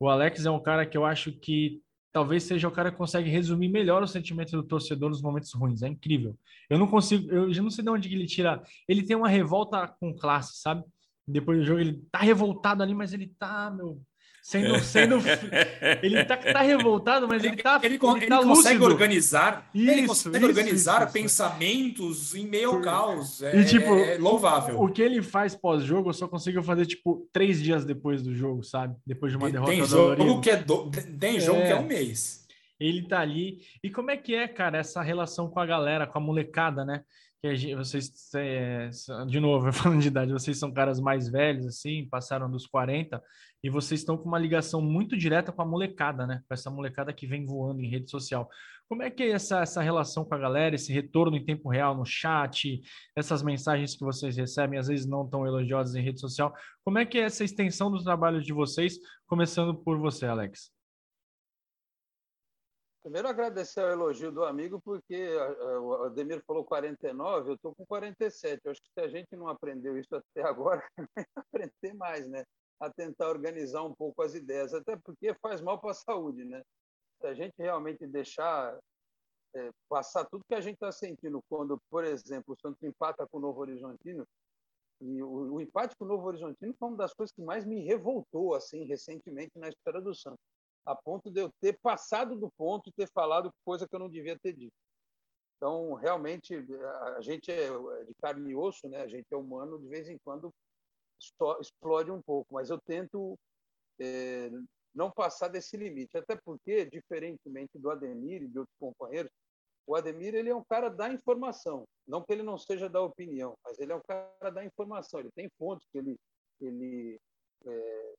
O Alex é um cara que eu acho que talvez seja o cara que consegue resumir melhor o sentimento do torcedor nos momentos ruins. É incrível. Eu não consigo, eu já não sei de onde ele tira. Ele tem uma revolta com classe, sabe? Depois do jogo ele tá revoltado ali, mas ele tá, meu, sendo, sendo [laughs] ele tá, tá revoltado, mas ele, ele tá ele, ele, ele tá consegue organizar, isso, ele consegue isso, organizar isso, pensamentos em meio ao caos. É, e, tipo, é louvável. O, que ele faz pós-jogo, eu só consigo fazer tipo três dias depois do jogo, sabe? Depois de uma derrota tem jogo que é do... tem jogo é. que é um mês. Ele tá ali. E como é que é, cara, essa relação com a galera, com a molecada, né? Que gente, vocês, é, de novo, [laughs] falando de idade, vocês são caras mais velhos, assim, passaram dos 40, e vocês estão com uma ligação muito direta com a molecada, né? Com essa molecada que vem voando em rede social. Como é que é essa, essa relação com a galera, esse retorno em tempo real no chat, essas mensagens que vocês recebem, às vezes não tão elogiosas em rede social? Como é que é essa extensão do trabalho de vocês, começando por você, Alex? Primeiro, agradecer o elogio do amigo, porque o Ademir falou 49, eu estou com 47. Eu acho que se a gente não aprendeu isso até [laughs] agora, [laughs] aprender mais, né? A tentar organizar um pouco as ideias, até porque faz mal para a saúde, né? Se a gente realmente deixar é, passar tudo que a gente está sentindo quando, por exemplo, o Santos empata com o Novo Horizontino, e o, o empate com o Novo Horizontino foi uma das coisas que mais me revoltou assim recentemente na história do Santos a ponto de eu ter passado do ponto e ter falado coisa que eu não devia ter dito. Então, realmente, a gente é de carne e osso, né? A gente é humano, de vez em quando explode um pouco, mas eu tento é, não passar desse limite, até porque, diferentemente do Ademir e de outros companheiros, o Ademir ele é um cara da informação, não que ele não seja da opinião, mas ele é um cara da informação. Ele tem fontes que ele ele é,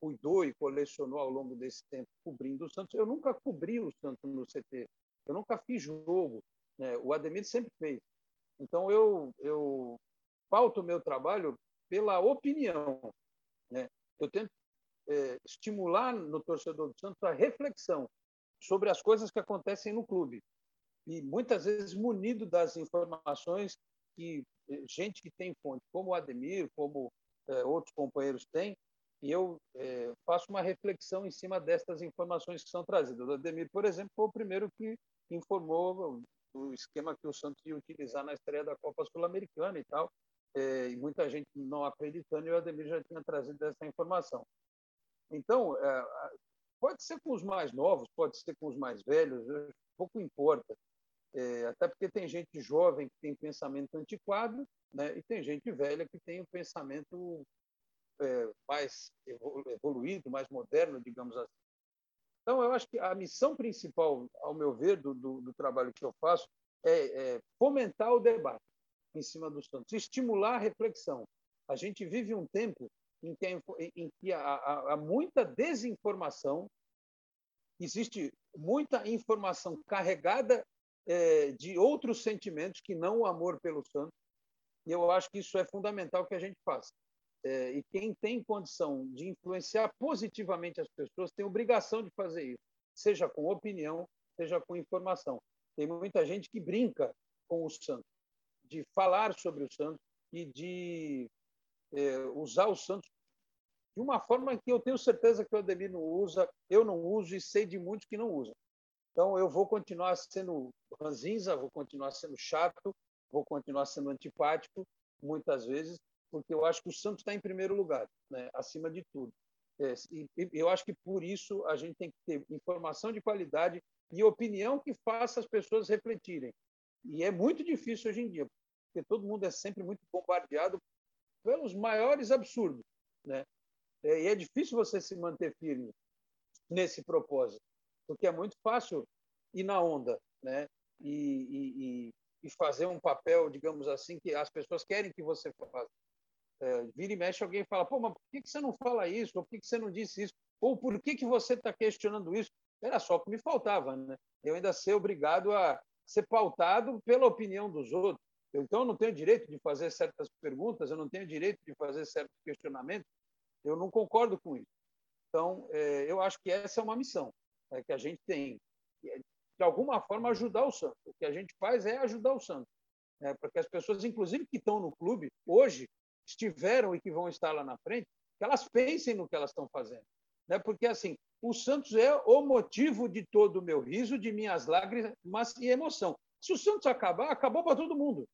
cuidou e colecionou ao longo desse tempo cobrindo o Santos. Eu nunca cobri o Santos no CT, eu nunca fiz jogo. Né? O Ademir sempre fez. Então eu eu pauto o meu trabalho pela opinião. Né? Eu tento é, estimular no torcedor do Santos a reflexão sobre as coisas que acontecem no clube e muitas vezes munido das informações que é, gente que tem fonte, como o Ademir, como é, outros companheiros têm, e eu é, faço uma reflexão em cima destas informações que são trazidas. O Ademir, por exemplo, foi o primeiro que informou o esquema que o Santos ia utilizar na estreia da Copa Sul-Americana e tal, é, e muita gente não acreditando, e o Ademir já tinha trazido essa informação. Então, é, pode ser com os mais novos, pode ser com os mais velhos, pouco importa. É, até porque tem gente jovem que tem pensamento antiquado, né, e tem gente velha que tem o pensamento é, mais evoluído, mais moderno, digamos assim. Então, eu acho que a missão principal, ao meu ver, do, do, do trabalho que eu faço é, é, fomentar o debate em cima dos Santos, estimular a reflexão. A gente vive um tempo em que, em que há, há, há muita desinformação, existe muita informação carregada é, de outros sentimentos que não o amor pelo Santos, e eu acho que isso é fundamental que a gente faça. É, e quem tem condição de influenciar positivamente as pessoas tem obrigação de fazer isso, seja com opinião, seja com informação. Tem muita gente que brinca com o santo, de falar sobre o santo e de é, usar o santo de uma forma que eu tenho certeza que o Ademir não usa, eu não uso e sei de muitos que não usam. Então, eu vou continuar sendo ranzinza, vou continuar sendo chato, vou continuar sendo antipático, muitas vezes, porque eu acho que o Santos está em primeiro lugar, né, acima de tudo. É, e eu acho que por isso a gente tem que ter informação de qualidade e opinião que faça as pessoas refletirem. E é muito difícil hoje em dia, porque todo mundo é sempre muito bombardeado pelos maiores absurdos, né? É, e é difícil você se manter firme nesse propósito, porque é muito fácil ir na onda, né? E, e, e fazer um papel, digamos assim, que as pessoas querem que você faça é, vira e mexe alguém fala, pô, mas por que, que você não fala isso? Ou por que, que você não disse isso? Ou por que, que você está questionando isso? Era só o que me faltava, né? Eu ainda ser obrigado a ser pautado pela opinião dos outros. Eu, então, eu não tenho direito de fazer certas perguntas, eu não tenho direito de fazer certos questionamentos. Eu não concordo com isso. Então, é, eu acho que essa é uma missão é, que a gente tem. de alguma forma, ajudar o Santos. O que a gente faz é ajudar o Santos. Né? Porque as pessoas, inclusive, que estão no clube, hoje, estiveram e que vão estar lá na frente, que elas pensem no que elas estão fazendo. Né? Porque, assim, o Santos é o motivo de todo o meu riso, de minhas lágrimas e emoção. Se o Santos acabar, acabou para todo mundo.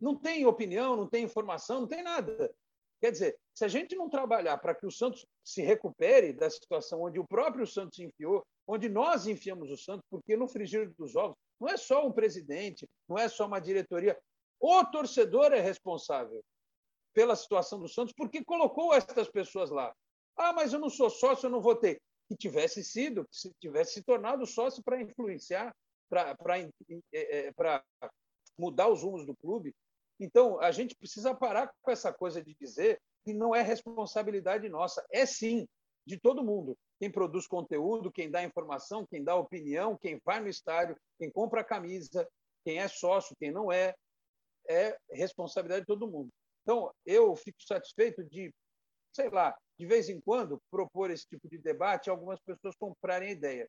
Não tem opinião, não tem informação, não tem nada. Quer dizer, se a gente não trabalhar para que o Santos se recupere da situação onde o próprio Santos enfiou, onde nós enfiamos o Santos, porque no frigir dos ovos não é só um presidente, não é só uma diretoria. O torcedor é responsável pela situação do Santos, porque colocou essas pessoas lá. Ah, mas eu não sou sócio, eu não vou ter. Que tivesse sido, que tivesse se tornado sócio para influenciar, para é, é, mudar os rumos do clube. Então, a gente precisa parar com essa coisa de dizer que não é responsabilidade nossa. É sim, de todo mundo. Quem produz conteúdo, quem dá informação, quem dá opinião, quem vai no estádio, quem compra a camisa, quem é sócio, quem não é, é responsabilidade de todo mundo. Então, eu fico satisfeito de, sei lá, de vez em quando, propor esse tipo de debate algumas pessoas comprarem a ideia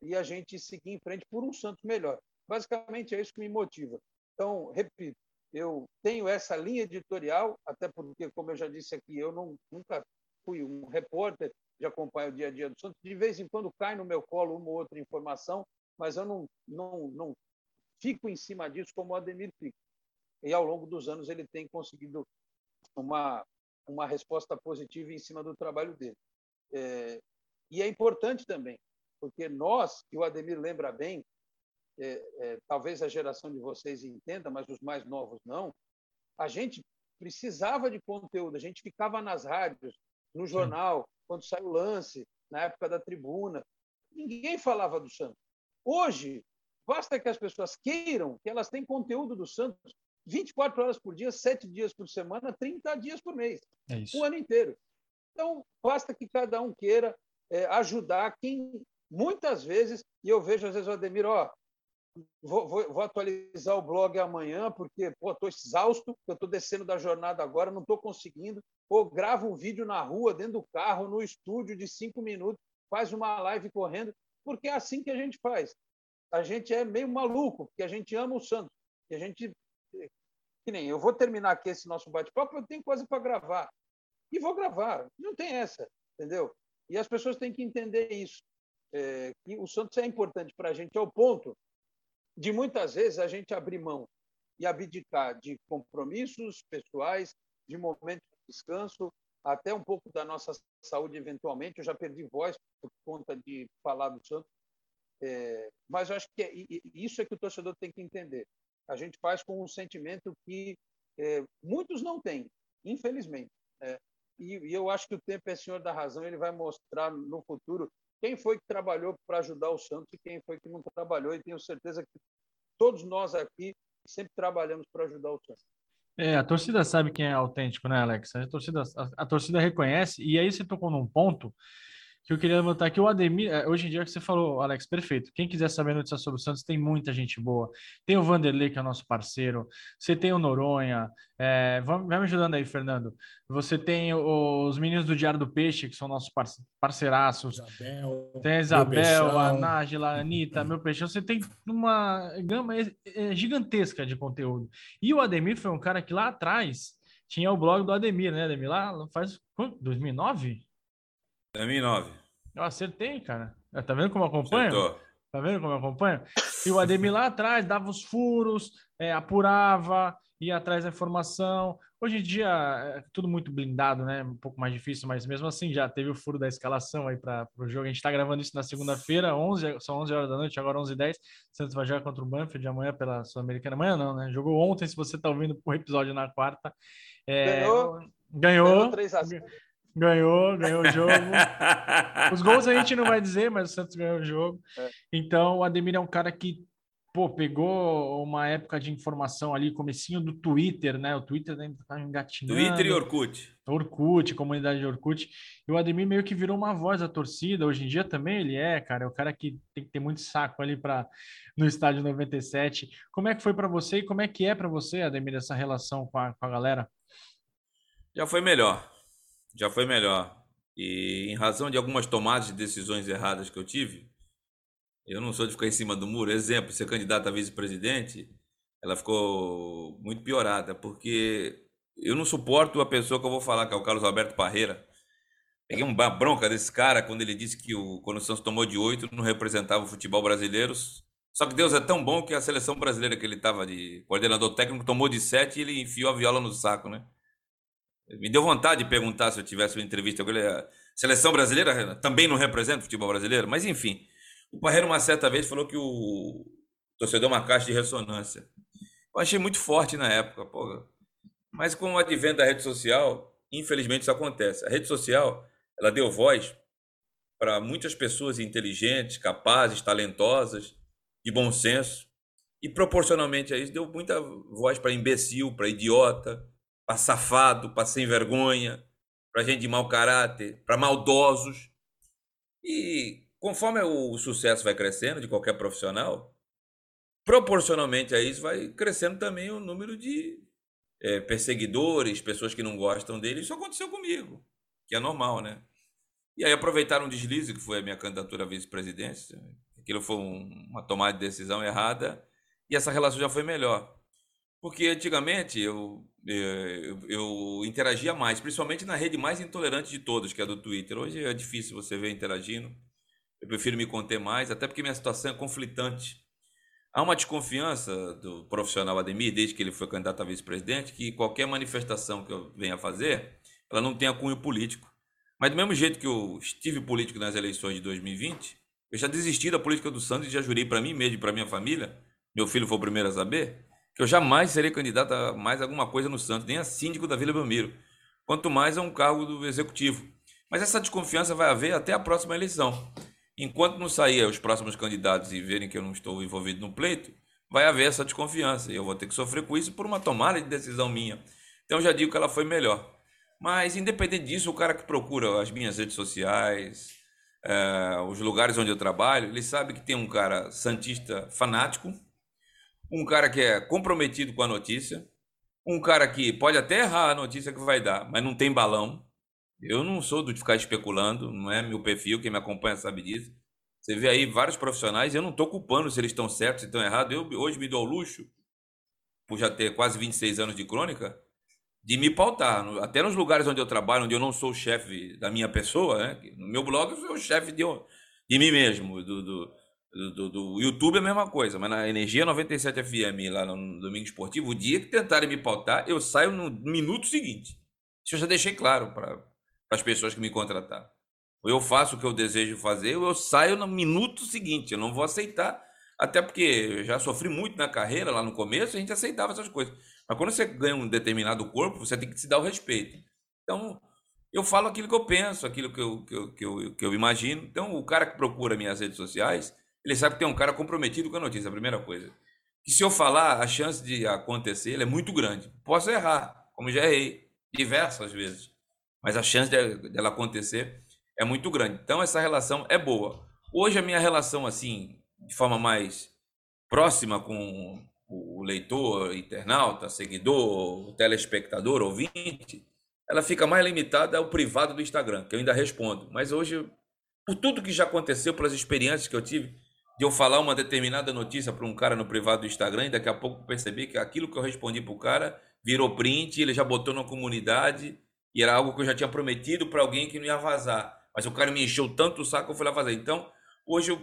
e a gente seguir em frente por um Santos melhor. Basicamente, é isso que me motiva. Então, repito, eu tenho essa linha editorial, até porque, como eu já disse aqui, eu não, nunca fui um repórter de acompanhar o dia a dia do Santos. De vez em quando cai no meu colo uma ou outra informação, mas eu não, não, não fico em cima disso como o Ademir fica. E ao longo dos anos ele tem conseguido uma, uma resposta positiva em cima do trabalho dele. É, e é importante também, porque nós, e o Ademir lembra bem, é, é, talvez a geração de vocês entenda, mas os mais novos não, a gente precisava de conteúdo, a gente ficava nas rádios, no jornal, Sim. quando saiu o lance, na época da tribuna. Ninguém falava do Santos. Hoje, basta que as pessoas queiram que elas têm conteúdo do Santos 24 horas por dia, 7 dias por semana, 30 dias por mês. É o ano inteiro. Então, basta que cada um queira é, ajudar quem, muitas vezes, e eu vejo às vezes o Ademir, ó, Vou, vou, vou, atualizar o blog amanhã, porque estou exausto, eu estou descendo da jornada agora, não estou conseguindo. Ou gravo um vídeo na rua, dentro do carro, no estúdio de cinco minutos, faz uma live correndo, porque é assim que a gente faz. A gente é meio maluco, porque a gente ama o Santos. E a gente. Que nem eu vou terminar aqui esse nosso bate-papo, eu tenho coisa para gravar. E vou gravar. Não tem essa, entendeu? E as pessoas têm que entender isso. É, que o Santos é importante para a gente ao ponto de muitas vezes a gente abrir mão e abdicar de compromissos pessoais, de momentos de descanso, até um pouco da nossa saúde eventualmente. Eu já perdi voz por conta de falar do Santos, é, mas eu acho que é, isso é que o torcedor tem que entender. A gente faz com um sentimento que é, muitos não têm, infelizmente. Né? E, e, eu acho que o tempo é senhor da razão. Ele vai mostrar no futuro quem foi que trabalhou para ajudar o Santos e quem foi que não trabalhou. E tenho certeza que todos nós aqui sempre trabalhamos para ajudar o Santos. É, a torcida sabe quem é autêntico, né, Alex? A torcida, a, a torcida reconhece, e aí você tocou num ponto que eu queria levantar aqui. O Ademir, é, hoje em dia que você falou, Alex, perfeito. Quem quiser saber notícias sobre o Santos, tem muita gente boa. Tem o Vanderlei, que é nosso parceiro. Você tem o Noronha. É, vai, me ajudando aí, Fernando. Você tem os meninos do Diário do Peixe, que são nossos parceiraços. Isabel, tem a Isabel, a Nájila, a Anitta, meu peixe. Você tem uma gama gigantesca de conteúdo. E o Ademir foi um cara que lá atrás tinha o blog do Ademir, né, Ademir? Lá faz 2009? 2009. Eu acertei, cara. Tá vendo como eu acompanho? Acertou. Tá vendo como eu acompanho? E o Ademir lá atrás dava os furos, é, apurava, ia atrás da informação. Hoje em dia é tudo muito blindado, né? Um pouco mais difícil, mas mesmo assim já teve o furo da escalação aí para o jogo. A gente está gravando isso na segunda-feira, 11, são 11 horas da noite, agora 11h10. Santos vai jogar contra o Banfield amanhã pela Sul-Americana. Amanhã não, né? Jogou ontem, se você está ouvindo o episódio na quarta. É, ganhou. Ganhou. ganhou 3 a 0. Ganhou, ganhou o jogo. [laughs] Os gols a gente não vai dizer, mas o Santos ganhou o jogo. É. Então, o Ademir é um cara que pô, pegou uma época de informação ali, comecinho do Twitter, né? O Twitter ainda tá engatinhando. Twitter e Orkut. Orkut, comunidade de Orkut. E o Ademir meio que virou uma voz da torcida. Hoje em dia também ele é, cara. É o cara que tem que ter muito saco ali para no estádio 97. Como é que foi para você e como é que é para você, Ademir, essa relação com a, com a galera? Já foi melhor já foi melhor. E em razão de algumas tomadas de decisões erradas que eu tive, Eu não sou de ficar em cima do muro. Exemplo, ser candidata a vice-presidente, ela ficou muito piorada, porque eu não suporto a pessoa que eu vou falar, que é o Carlos Alberto Parreira. Peguei uma bronca desse cara quando ele disse que o, quando o Santos tomou de oito não representava o futebol brasileiro. Só que Deus é tão bom que a seleção brasileira que ele estava de coordenador técnico tomou de sete e ele enfiou a viola no saco, né? Me deu vontade de perguntar se eu tivesse uma entrevista com ele. A seleção brasileira também não representa o futebol brasileiro, mas enfim. O Parreira, uma certa vez, falou que o torcedor é uma caixa de ressonância. Eu achei muito forte na época, pô. Mas com o advento da rede social, infelizmente isso acontece. A rede social, ela deu voz para muitas pessoas inteligentes, capazes, talentosas, de bom senso, e proporcionalmente a isso deu muita voz para imbecil, para idiota, para safado, para sem vergonha, para gente de mau caráter, para maldosos. E conforme o sucesso vai crescendo de qualquer profissional, proporcionalmente a isso vai crescendo também o número de é, perseguidores, pessoas que não gostam dele. Isso aconteceu comigo, que é normal, né? E aí aproveitaram um deslize, que foi a minha candidatura à vice-presidência. Aquilo foi um, uma tomada de decisão errada e essa relação já foi melhor. Porque antigamente eu, é, eu, eu, interagia mais, principalmente na rede mais intolerante de todas, que é a do Twitter. Hoje é difícil você ver interagindo. Eu prefiro me conter mais, até porque minha situação é conflitante. Há uma desconfiança do profissional Ademir, desde que ele foi candidato a vice-presidente, que qualquer manifestação que eu venha fazer, ela não tenha cunho político. Mas do mesmo jeito que eu estive político nas eleições de 2020, eu já desisti da política do Santos e já jurei para mim mesmo e para minha família, meu filho foi o primeiro a saber, que eu jamais serei candidato a mais alguma coisa no Santos, nem a síndico da Vila Belmiro, quanto mais a um cargo do executivo. Mas essa desconfiança vai haver até a próxima eleição. Enquanto não sair os próximos candidatos e verem que eu não estou envolvido no pleito, vai haver essa desconfiança. E eu vou ter que sofrer com isso por uma tomada de decisão minha. Então eu já digo que ela foi melhor. Mas, independente disso, o cara que procura as minhas redes sociais, é, os lugares onde eu trabalho, ele sabe que tem um cara santista fanático, um cara que é comprometido com a notícia, um cara que pode até errar a notícia que vai dar, mas não tem balão. Eu não sou do de ficar especulando, não é meu perfil, quem me acompanha sabe disso. Você vê aí vários profissionais, eu não estou culpando se eles estão certos, se estão errados. Eu hoje me dou o luxo, por já ter quase 26 anos de crônica, de me pautar. Até nos lugares onde eu trabalho, onde eu não sou o chefe da minha pessoa, né? no meu blog eu sou o chefe de, de mim mesmo, do, do do, do, YouTube é a mesma coisa, mas na Energia 97 FM, lá no Domingo Esportivo, o dia que tentarem me pautar, eu saio no minuto seguinte. Isso eu já deixei claro para as pessoas que me contrataram. Ou eu faço o que eu desejo fazer, ou eu saio no minuto seguinte. Eu não vou aceitar, até porque eu já sofri muito na carreira, lá no começo, a gente aceitava essas coisas. Mas quando você ganha um determinado corpo, você tem que se dar o respeito. Então, eu falo aquilo que eu penso, aquilo que eu, que eu, que eu, que eu imagino. Então, o cara que procura minhas redes sociais, ele sabe que tem um cara comprometido com a notícia, a primeira coisa. Que se eu falar, a chance de acontecer é muito grande. Posso errar, como já errei diversas vezes, mas a chance dela de, acontecer é muito grande. Então essa relação é boa. Hoje a minha relação assim, de forma mais próxima com o leitor, internauta, seguidor, telespectador, ouvinte, ela fica mais limitada ao privado do Instagram, que eu ainda respondo. Mas hoje, por tudo que já aconteceu, pelas experiências que eu tive, de eu falar uma determinada notícia para um cara no privado do Instagram e daqui a pouco perceber que aquilo que eu respondi para o cara virou print, ele já botou na comunidade e era algo que eu já tinha prometido para alguém que não ia vazar. Mas o cara me encheu tanto o saco que eu fui lá vazar. Então, hoje eu,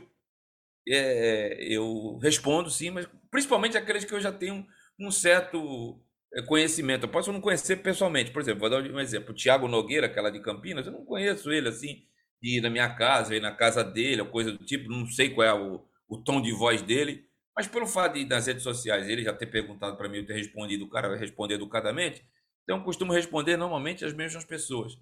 é, eu respondo sim, mas principalmente aqueles que eu já tenho um certo é, conhecimento. Eu posso não conhecer pessoalmente. Por exemplo, vou dar um exemplo. O Tiago Nogueira, aquela de Campinas, eu não conheço ele assim de ir na minha casa, ir na casa dele, ou coisa do tipo, não sei qual é o, o tom de voz dele, mas pelo fato de nas redes sociais ele já ter perguntado para mim, eu ter respondido, o cara vai responder educadamente, então eu costumo responder normalmente as mesmas pessoas.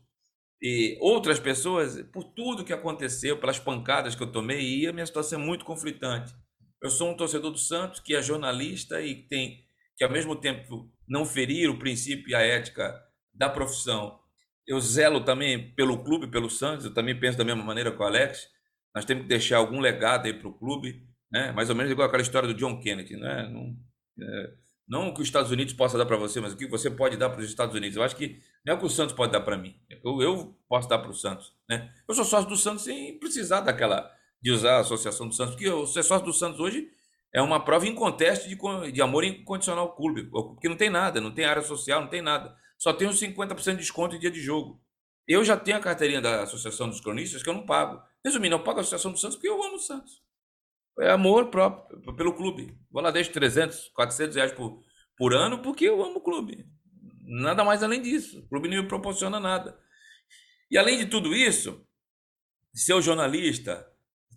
E outras pessoas, por tudo que aconteceu, pelas pancadas que eu tomei, e a minha situação é muito conflitante. Eu sou um torcedor do Santos que é jornalista e tem que ao mesmo tempo não ferir o princípio e a ética da profissão eu zelo também pelo clube, pelo Santos, eu também penso da mesma maneira com o Alex. Nós temos que deixar algum legado aí para o clube, né? mais ou menos igual aquela história do John Kennedy. Né? Não, é, não o que os Estados Unidos possa dar para você, mas o que você pode dar para os Estados Unidos. Eu acho que não é o que o Santos pode dar para mim, eu, eu posso dar para o Santos. Né? Eu sou sócio do Santos sem precisar daquela, de usar a Associação do Santos, porque o ser sócio do Santos hoje é uma prova inconteste de, de amor incondicional ao clube, porque não tem nada, não tem área social, não tem nada. Só uns 50% de desconto em dia de jogo. Eu já tenho a carteirinha da Associação dos Cronistas que eu não pago. Resumindo, eu pago a Associação do Santos porque eu amo o Santos. É amor próprio pelo clube. Vou lá, deixo 300, 400 reais por, por ano porque eu amo o clube. Nada mais além disso. O clube não me proporciona nada. E além de tudo isso, ser jornalista,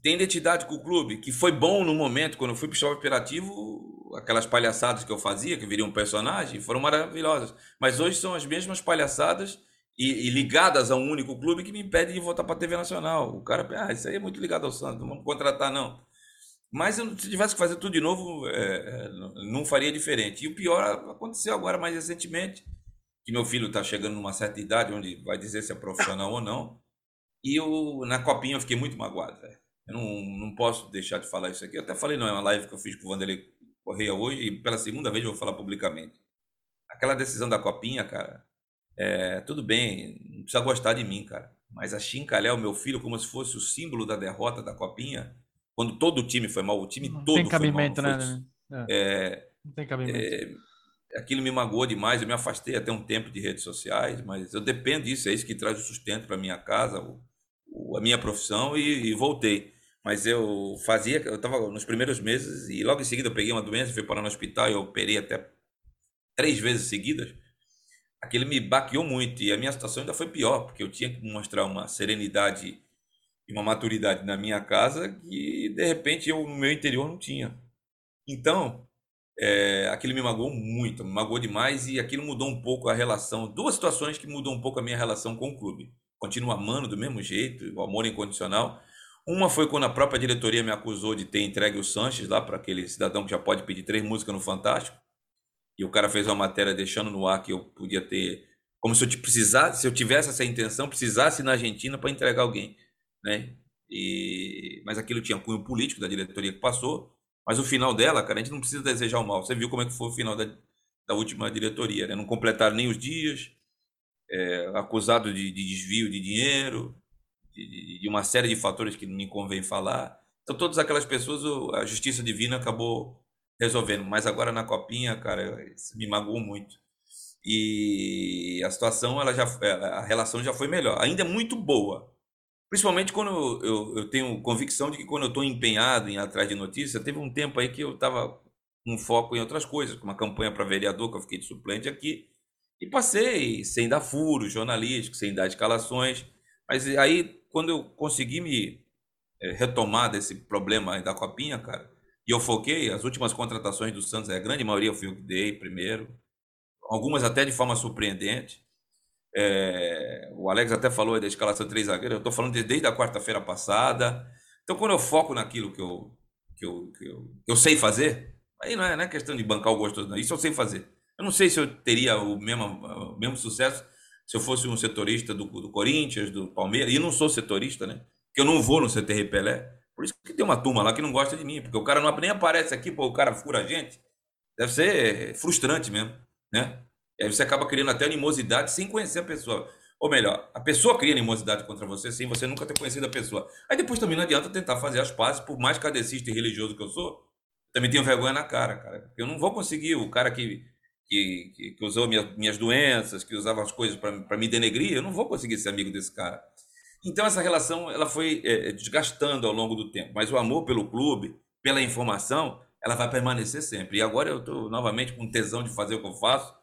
tem identidade com o clube, que foi bom no momento, quando eu fui para o operativo, aquelas palhaçadas que eu fazia, que viriam um personagem, foram maravilhosas. Mas hoje são as mesmas palhaçadas e, e, ligadas a um único clube que me impede de voltar para a TV Nacional. O cara, ah, isso aí é muito ligado ao Santos, não vamos contratar, não. Mas eu, se tivesse que fazer tudo de novo, é, é não faria diferente. E o pior aconteceu agora, mais recentemente, que meu filho está chegando numa certa idade, onde vai dizer se é profissional ou não. E eu, na copinha eu fiquei muito magoado, velho. Eu não, não posso deixar de falar isso aqui. Eu até falei, não, é uma live que eu fiz com o Vanderlei Correia hoje, e pela segunda vez eu vou falar publicamente. Aquela decisão da copinha, cara, é, tudo bem, não precisa gostar de mim, cara. Mas a Chincalé, meu filho, como se fosse o símbolo da derrota da copinha, quando todo o time foi mal, o time não todo tem cabimento, foi mal. Né? Foi, é, não tem cabimento. É, aquilo me magoou demais, eu me afastei até um tempo de redes sociais, mas eu dependo disso, é isso que traz o sustento para minha casa, o, o, a minha profissão e, e, voltei. Mas eu fazia, eu estava nos primeiros meses e logo em seguida eu peguei uma doença, fui parar no hospital e operei até três vezes seguidas aquilo me baqueou muito e a minha situação ainda foi pior, porque eu tinha que mostrar uma serenidade e uma maturidade na minha casa que de repente eu no meu interior não tinha. Então, é, aquilo me magoou muito, me magoou demais e aquilo mudou um pouco a relação. Duas situações que mudou um pouco a minha relação com o clube. Continuo amando do mesmo jeito, o amor incondicional. Uma foi quando a própria diretoria me acusou de ter entregue o Sanches lá para aquele cidadão que já pode pedir três músicas no Fantástico e o cara fez uma matéria deixando no ar que eu podia ter, como se eu precisasse, se eu tivesse essa intenção, precisasse ir na Argentina para entregar alguém, né? E mas aquilo tinha cunho político da diretoria que passou, mas o final dela, cara, a gente não precisa desejar o mal. Você viu como é que foi o final da, da última diretoria, né? Não completaram nem os dias, é, acusado de, de, desvio de dinheiro, de, de, uma série de fatores que me convém falar. Então, todas aquelas pessoas, a justiça divina acabou resolvendo. Mas agora na copinha, cara, isso me magoou muito. E a situação, ela já, a relação já foi melhor. Ainda é muito boa. Principalmente quando eu, eu, tenho convicção de que quando eu estou empenhado em atrás de notícia, teve um tempo aí que eu estava com foco em outras coisas, uma campanha para vereador, que eu fiquei de suplente aqui, e passei sem dar furos jornalísticos, sem dar escalações. Mas aí, quando eu consegui me é, retomar desse problema da copinha, cara, e eu foquei, as últimas contratações do Santos, a grande maioria fui eu que dei primeiro, algumas até de forma surpreendente. É, o Alex até falou da escalação de três zagueiros, eu estou falando desde a quarta-feira passada. Então, quando eu foco naquilo que eu, que eu, que eu, que eu sei fazer, aí não é, não é, questão de bancar o gosto, não. isso eu sei fazer. Eu não sei se eu teria o mesmo, o mesmo sucesso se eu fosse um setorista do, do Corinthians, do Palmeiras, e não sou setorista, né? Porque eu não vou no CTR Pelé. Por isso que tem uma turma lá que não gosta de mim, porque o cara não nem aparece aqui, pô, o cara fura a gente. Deve ser frustrante mesmo, né? E aí você acaba criando até animosidade sem conhecer a pessoa. Ou melhor, a pessoa cria animosidade contra você sem você nunca ter conhecido a pessoa. Aí depois também não adianta tentar fazer as pazes, por mais cadecista e religioso que eu sou, também tenho vergonha na cara, cara. Eu não vou conseguir, o cara que, que, que usou minhas, minhas doenças, que usava as coisas para me denegrir, eu não vou conseguir ser amigo desse cara. Então essa relação ela foi é, desgastando ao longo do tempo, mas o amor pelo clube, pela informação, ela vai permanecer sempre. E agora eu estou novamente com tesão de fazer o que eu faço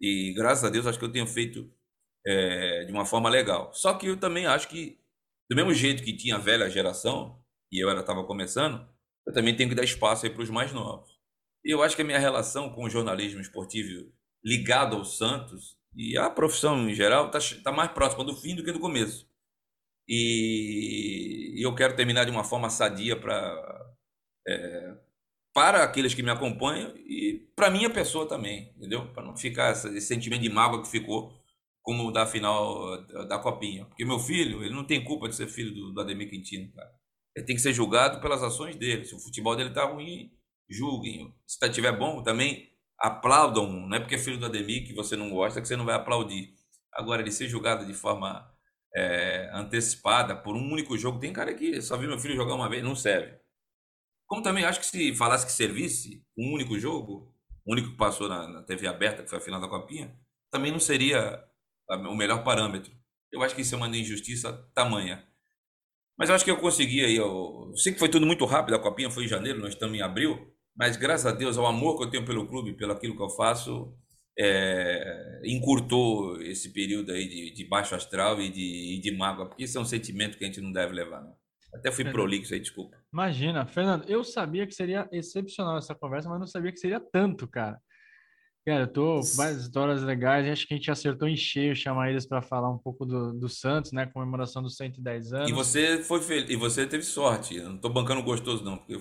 e graças a Deus acho que eu tenho feito é, de uma forma legal. Só que eu também acho que do mesmo jeito que tinha a velha geração e eu estava começando, eu também tenho que dar espaço para os mais novos. Eu acho que a minha relação com o jornalismo esportivo ligado ao Santos e a profissão em geral está tá mais próxima do fim do que do começo. E, e eu quero terminar de uma forma sadia para é, para aqueles que me acompanham e para minha pessoa também, entendeu? Para não ficar esse sentimento de mágoa que ficou como da final da Copinha. Porque meu filho, ele não tem culpa de ser filho do, do Ademir Quintino, cara. Ele tem que ser julgado pelas ações dele. Se o futebol dele tá ruim, julguem. Se tá, tiver bom, também aplaudam. Não é porque é filho do Ademir que você não gosta que você não vai aplaudir. Agora, ele ser julgado de forma é, antecipada por um único jogo. Tem cara que só viu meu filho jogar uma vez, não serve. Como também acho que se falasse que servisse um único jogo, o único que passou na, na TV aberta, que foi a final da Copinha, também não seria o melhor parâmetro. Eu acho que isso é uma injustiça tamanha. Mas eu acho que eu consegui aí. Eu sei que foi tudo muito rápido, a Copinha foi em janeiro, nós estamos em abril, mas graças a Deus, ao amor que eu tenho pelo clube, pelo aquilo que eu faço, é, encurtou esse período aí de, de baixo astral e de, e de mágoa, porque isso é um sentimento que a gente não deve levar, não. Até fui prolixo aí, desculpa. Imagina, Fernando, eu sabia que seria excepcional essa conversa, mas não sabia que seria tanto, cara. Cara, eu tô várias histórias legais, acho que a gente acertou em cheio chamar eles para falar um pouco do, do Santos, né? Comemoração dos 110 anos. E você foi feliz, e você teve sorte. Eu não tô bancando gostoso, não, porque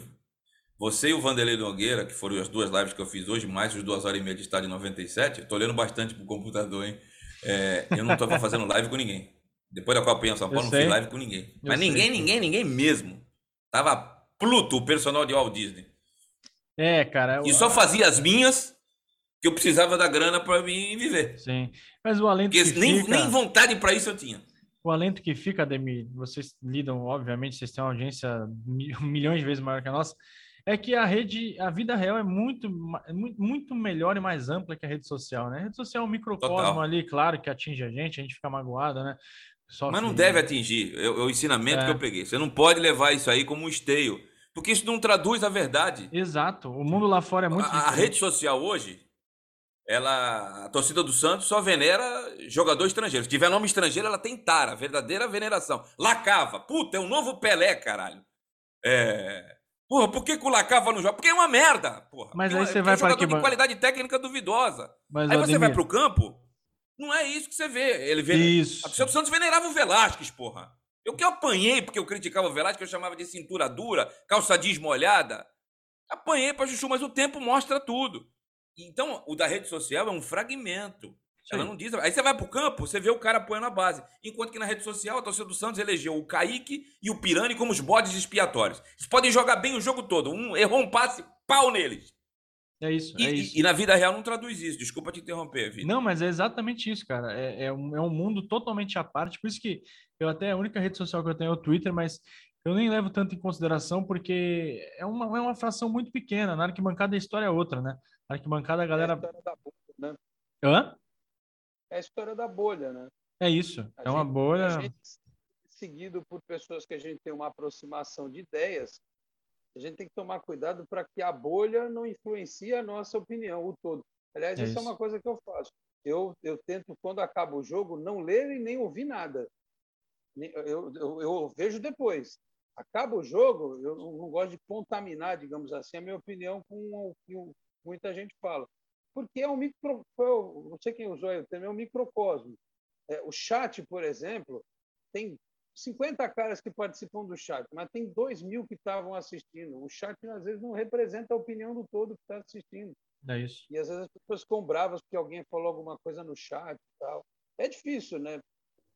você e o Vanderlei Nogueira, que foram as duas lives que eu fiz hoje, mais as duas horas e meia de estádio 97, eu tô olhando bastante pro computador, hein? É, eu não tô [laughs] fazendo live com ninguém. Depois da Copa em São Paulo, não fiz live com ninguém. Eu Mas sei. ninguém, ninguém, ninguém mesmo. Tava Pluto, o personal de Walt Disney. É, cara. Eu... E só fazia as minhas que eu precisava da grana para mim viver. Sim. Mas o alento Porque que nem, fica... nem vontade para isso eu tinha. O alento que fica, Ademir, vocês lidam, obviamente, vocês têm uma audiência [laughs] milhões de vezes maior que a nossa, é que a rede, a vida real é muito, muito melhor e mais ampla que a rede social, né? A rede social é um microcosmo ali, claro, que atinge a gente, a gente fica magoado, né? Só Mas não deve atingir, é, é o ensinamento é. que eu peguei. Você não pode levar isso aí como um esteio, porque isso não traduz a verdade. Exato, o mundo lá fora é muito A, a rede social hoje, ela, a torcida do Santos só venera jogador estrangeiro. Se tiver nome estrangeiro, ela tem tara, verdadeira veneração. Lacava, puta, é um novo Pelé, caralho. É. Porra, por que, que o Lacava não joga? Porque é uma merda, porra. Mas aí você é vai para jogador de qualidade técnica duvidosa. Mas, aí você vai pro campo, não é isso que você vê. Ele vê. Isso. A torcida do Santos venerava o Velasquez, porra. Eu que apanhei porque eu criticava o Velasquez, eu chamava de cintura dura, calça jeans molhada. Apanhei pra Chuchu, mas o tempo mostra tudo. Então, o da rede social é um fragmento. Ela não diz. Aí você vai pro campo, você vê o cara apoiando a base. Enquanto que na rede social, a torcida do Santos elegeu o Kaique e o Pirani como os bodes expiatórios. Eles podem jogar bem o jogo todo. Um errou um passe, pau neles. É isso, e, é isso. E, e, na vida real não traduz isso. Desculpa te interromper, Vitor. Não, mas é exatamente isso, cara. É, é, um, é um mundo totalmente à parte. Por isso que eu até a única rede social que eu tenho é o Twitter, mas eu nem levo tanto em consideração porque é uma, é uma fração muito pequena. Na arquibancada a história é outra, né? Na arquibancada a galera. É a história da bolha, né? Hã? É a história da bolha, né? É isso. A é gente, uma bolha. A gente, seguido por pessoas que a gente tem uma aproximação de ideias, a gente tem que tomar cuidado para que a bolha não influencie a nossa opinião, o todo. Aliás, é isso, é uma coisa que eu faço. Eu, eu tento, quando acaba o jogo, não ler e nem ouvir nada. Eu, eu, eu vejo depois acaba o jogo, eu não gosto de contaminar, digamos assim, a minha opinião com o que muita gente fala. Porque é um micro. Não sei quem usou o termo, é um microcosmo. É, o chat, por exemplo, tem 50 caras que participam do chat, mas tem 2 mil que estavam assistindo. O chat, às vezes, não representa a opinião do todo que está assistindo. É isso. E às vezes as pessoas ficam bravas porque alguém falou alguma coisa no chat e tal. É difícil, né?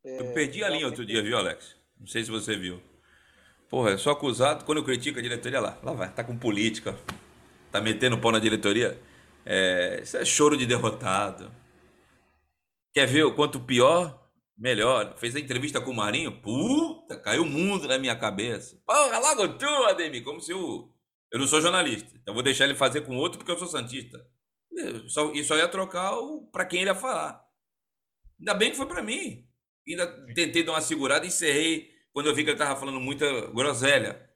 É, eu perdi a linha outro dia, viu, Alex? Não sei se você viu. Porra, eu sou acusado, quando eu critico a diretoria lá, lá vai, tá com política, tá metendo pau na diretoria. É, isso é choro de derrotado. Quer ver o quanto pior, melhor. Fez a entrevista com o Marinho, puta, caiu o mundo na minha cabeça. Porra, logo tu, Ademir, como se eu, eu não sou jornalista. Então vou deixar ele fazer com outro porque eu sou santista. Só, e só ia trocar o, pra quem ele ia falar. Ainda bem que foi para mim. Ainda tentei dar uma segurada e encerrei quando eu vi que ele estava falando muita groselha.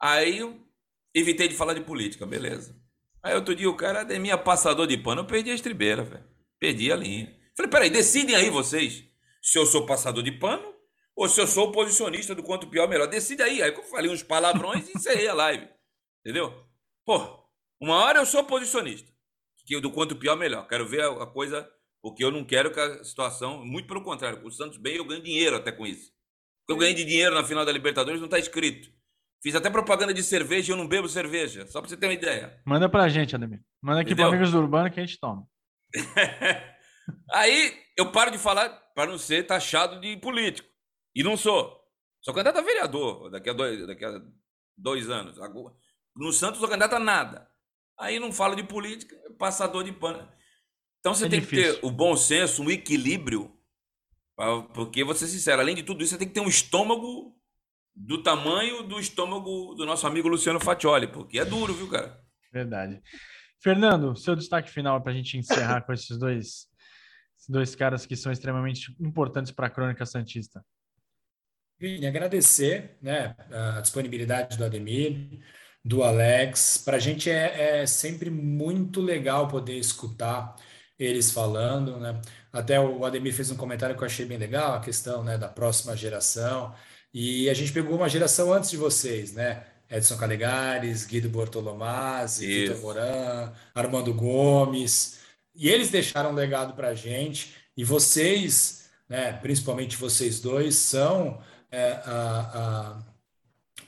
Aí eu evitei de falar de política, beleza. Aí outro dia o cara minha passador de pano, eu perdi a estribeira, velho. Perdi a linha. Falei, peraí, decidem aí vocês se eu sou passador de pano ou se eu sou oposicionista do quanto pior melhor. Decide aí. Aí eu falei uns palavrões e encerrei a live. Entendeu? Pô, uma hora eu sou oposicionista, que do quanto pior melhor. Quero ver a coisa, porque eu não quero que a situação, muito pelo contrário, o Santos bem eu ganho dinheiro até com isso. Eu ganhei de dinheiro na final da Libertadores, não está escrito. Fiz até propaganda de cerveja e eu não bebo cerveja, só para você ter uma ideia. Manda pra gente, Ademir. Manda aqui para Amigos do Urbano que a gente toma. [laughs] Aí eu paro de falar para não ser taxado de político. E não sou. Sou candidato a vereador daqui a dois, daqui a dois anos. No Santos, sou candidato a nada. Aí não falo de política, passador de pano. Então você é tem difícil. que ter o bom senso, um equilíbrio Porque, vou ser sincero, além de tudo isso, você tem que ter um estômago do tamanho do estômago do nosso amigo Luciano Fatioli, porque é duro, viu, cara? Verdade. Fernando, seu destaque final para a gente encerrar com esses dois, esses dois caras que são extremamente importantes para a Crônica Santista. Vini, agradecer né, a disponibilidade do Ademir, do Alex. Para a gente é, é sempre muito legal poder escutar eles falando, né? Até o Ademir fez um comentário que eu achei bem legal, a questão, né, da próxima geração. E a gente pegou uma geração antes de vocês, né? Edson Calegares, Guido Bortolomazzi, Vitor Moran, Armando Gomes. E eles deixaram um legado para a gente. E vocês, né, principalmente vocês dois, são é, a, a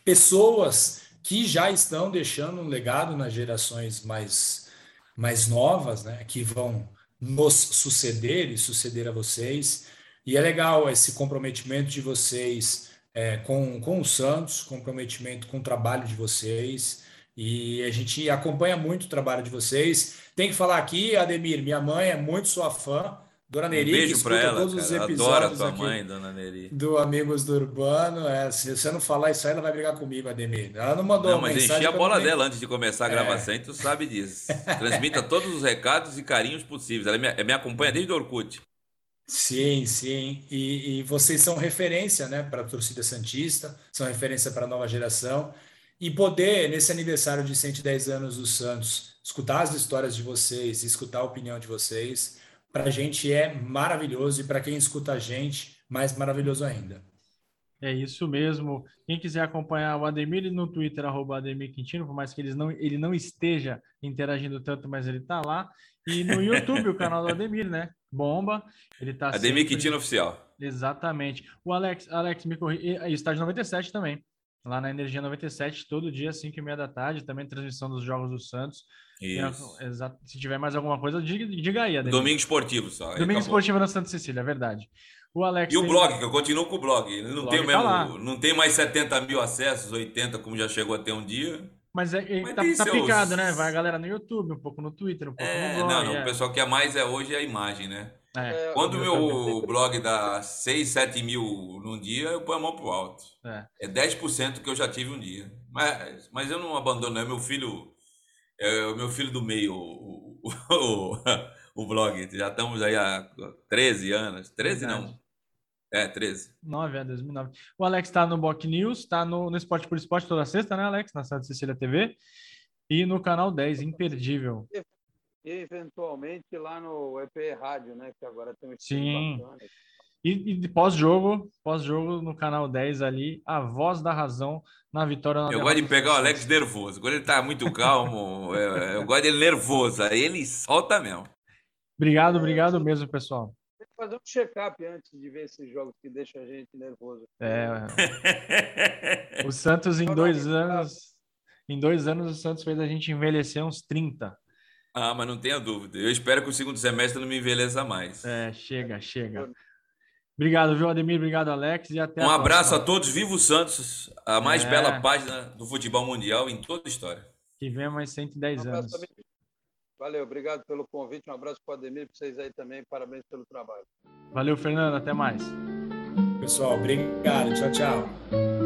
pessoas que já estão deixando um legado nas gerações mais, mais novas, né, que vão nos suceder e suceder a vocês. E é legal esse comprometimento de vocês é, com, com o Santos, comprometimento com o trabalho de vocês. E a gente acompanha muito o trabalho de vocês. Tem que falar aqui, Ademir, minha mãe é muito sua fã. Dona Neri, um beijo para ela, todos cara. os episódios Adoro a tua mãe, Dona Neri. do Amigos do Urbano. É, se você não falar isso aí, ela vai brigar comigo, Ademir. Ela não mandou não, mas enchi a bola dela antes de começar a gravação, é. tu sabe disso. [laughs] Transmita todos os recados e carinhos possíveis. Ela me, me acompanha desde o Orkut. Sim, sim. E, e vocês são referência né, para a torcida Santista, são referência para a nova geração. E poder, nesse aniversário de 110 anos do Santos, escutar as histórias de vocês, escutar a opinião de vocês, para a gente é maravilhoso. E para quem escuta a gente, mais maravilhoso ainda. É isso mesmo. Quem quiser acompanhar o Ademir no Twitter, arroba Ademir Quintino, por mais que ele não, ele não esteja interagindo tanto, mas ele está lá. E no YouTube, o canal do Ademir, né? Bomba. Ele tá Ademir sempre... Quintino Oficial. Exatamente. O Alex, Alex me corri... E estágio 97 também. Lá na Energia 97, todo dia, às 5 e meia da tarde, também transmissão dos Jogos do Santos. Isso. Exato. Se tiver mais alguma coisa, diga, diga aí, Ademir. Domingo Esportivo só. Domingo acabou. Esportivo na Santa Cecília, é verdade. O Alex e o blog, que eu continuo com o blog. Não, blog tem, tá mesmo, não tem mais 70 mil acessos, 80, como já chegou até um dia. Mas, é, Mas tá, tá seus... picado, né? Vai a galera no YouTube, um pouco no Twitter, um pouco é, no blog. Não, não, é. o pessoal quer mais é hoje é a imagem, né? É. é Quando o meu blog dá 6, 7 mil num dia, eu ponho a mão pro alto. É, é 10% que eu já tive um dia. Mas, mas eu não abandono, é meu filho, é o meu filho do meio, o, o, [laughs] o, o blog. Já estamos aí há 13 anos. 13 Verdade. não. É, 13. 9, é 2009. O Alex está no Boc News, está no, no Esporte por Esporte toda sexta, né, Alex? Na Santa Cecília TV. E no canal 10, imperdível. E eventualmente lá no EP Rádio, né? Que agora tem um Sim. Bacana. E, e pós-jogo, pós-jogo no canal 10 ali, a voz da razão na vitória. Na eu gosto de pegar o Alex nervoso. Quando ele tá muito calmo, eu, eu gosto dele nervoso. Aí ele solta mesmo. Obrigado, obrigado mesmo, pessoal fazer um check-up antes de ver esses jogos que deixam a gente nervoso. É. [laughs] o Santos em dois anos. Em dois anos o Santos fez a gente envelhecer uns 30. Ah, mas não tenha dúvida. Eu espero que o segundo semestre não me envelheça mais. É, chega, chega. Obrigado, viu, Ademir? Obrigado, Alex. E até Um a abraço a todos. Viva o Santos, a mais é. bela página do futebol mundial em toda a história. Que venha mais 110 um anos. Também. Valeu, obrigado pelo convite. Um abraço para o Ademir, para vocês aí também. Parabéns pelo trabalho. Valeu, Fernando. Até mais. Pessoal, obrigado. Tchau, tchau.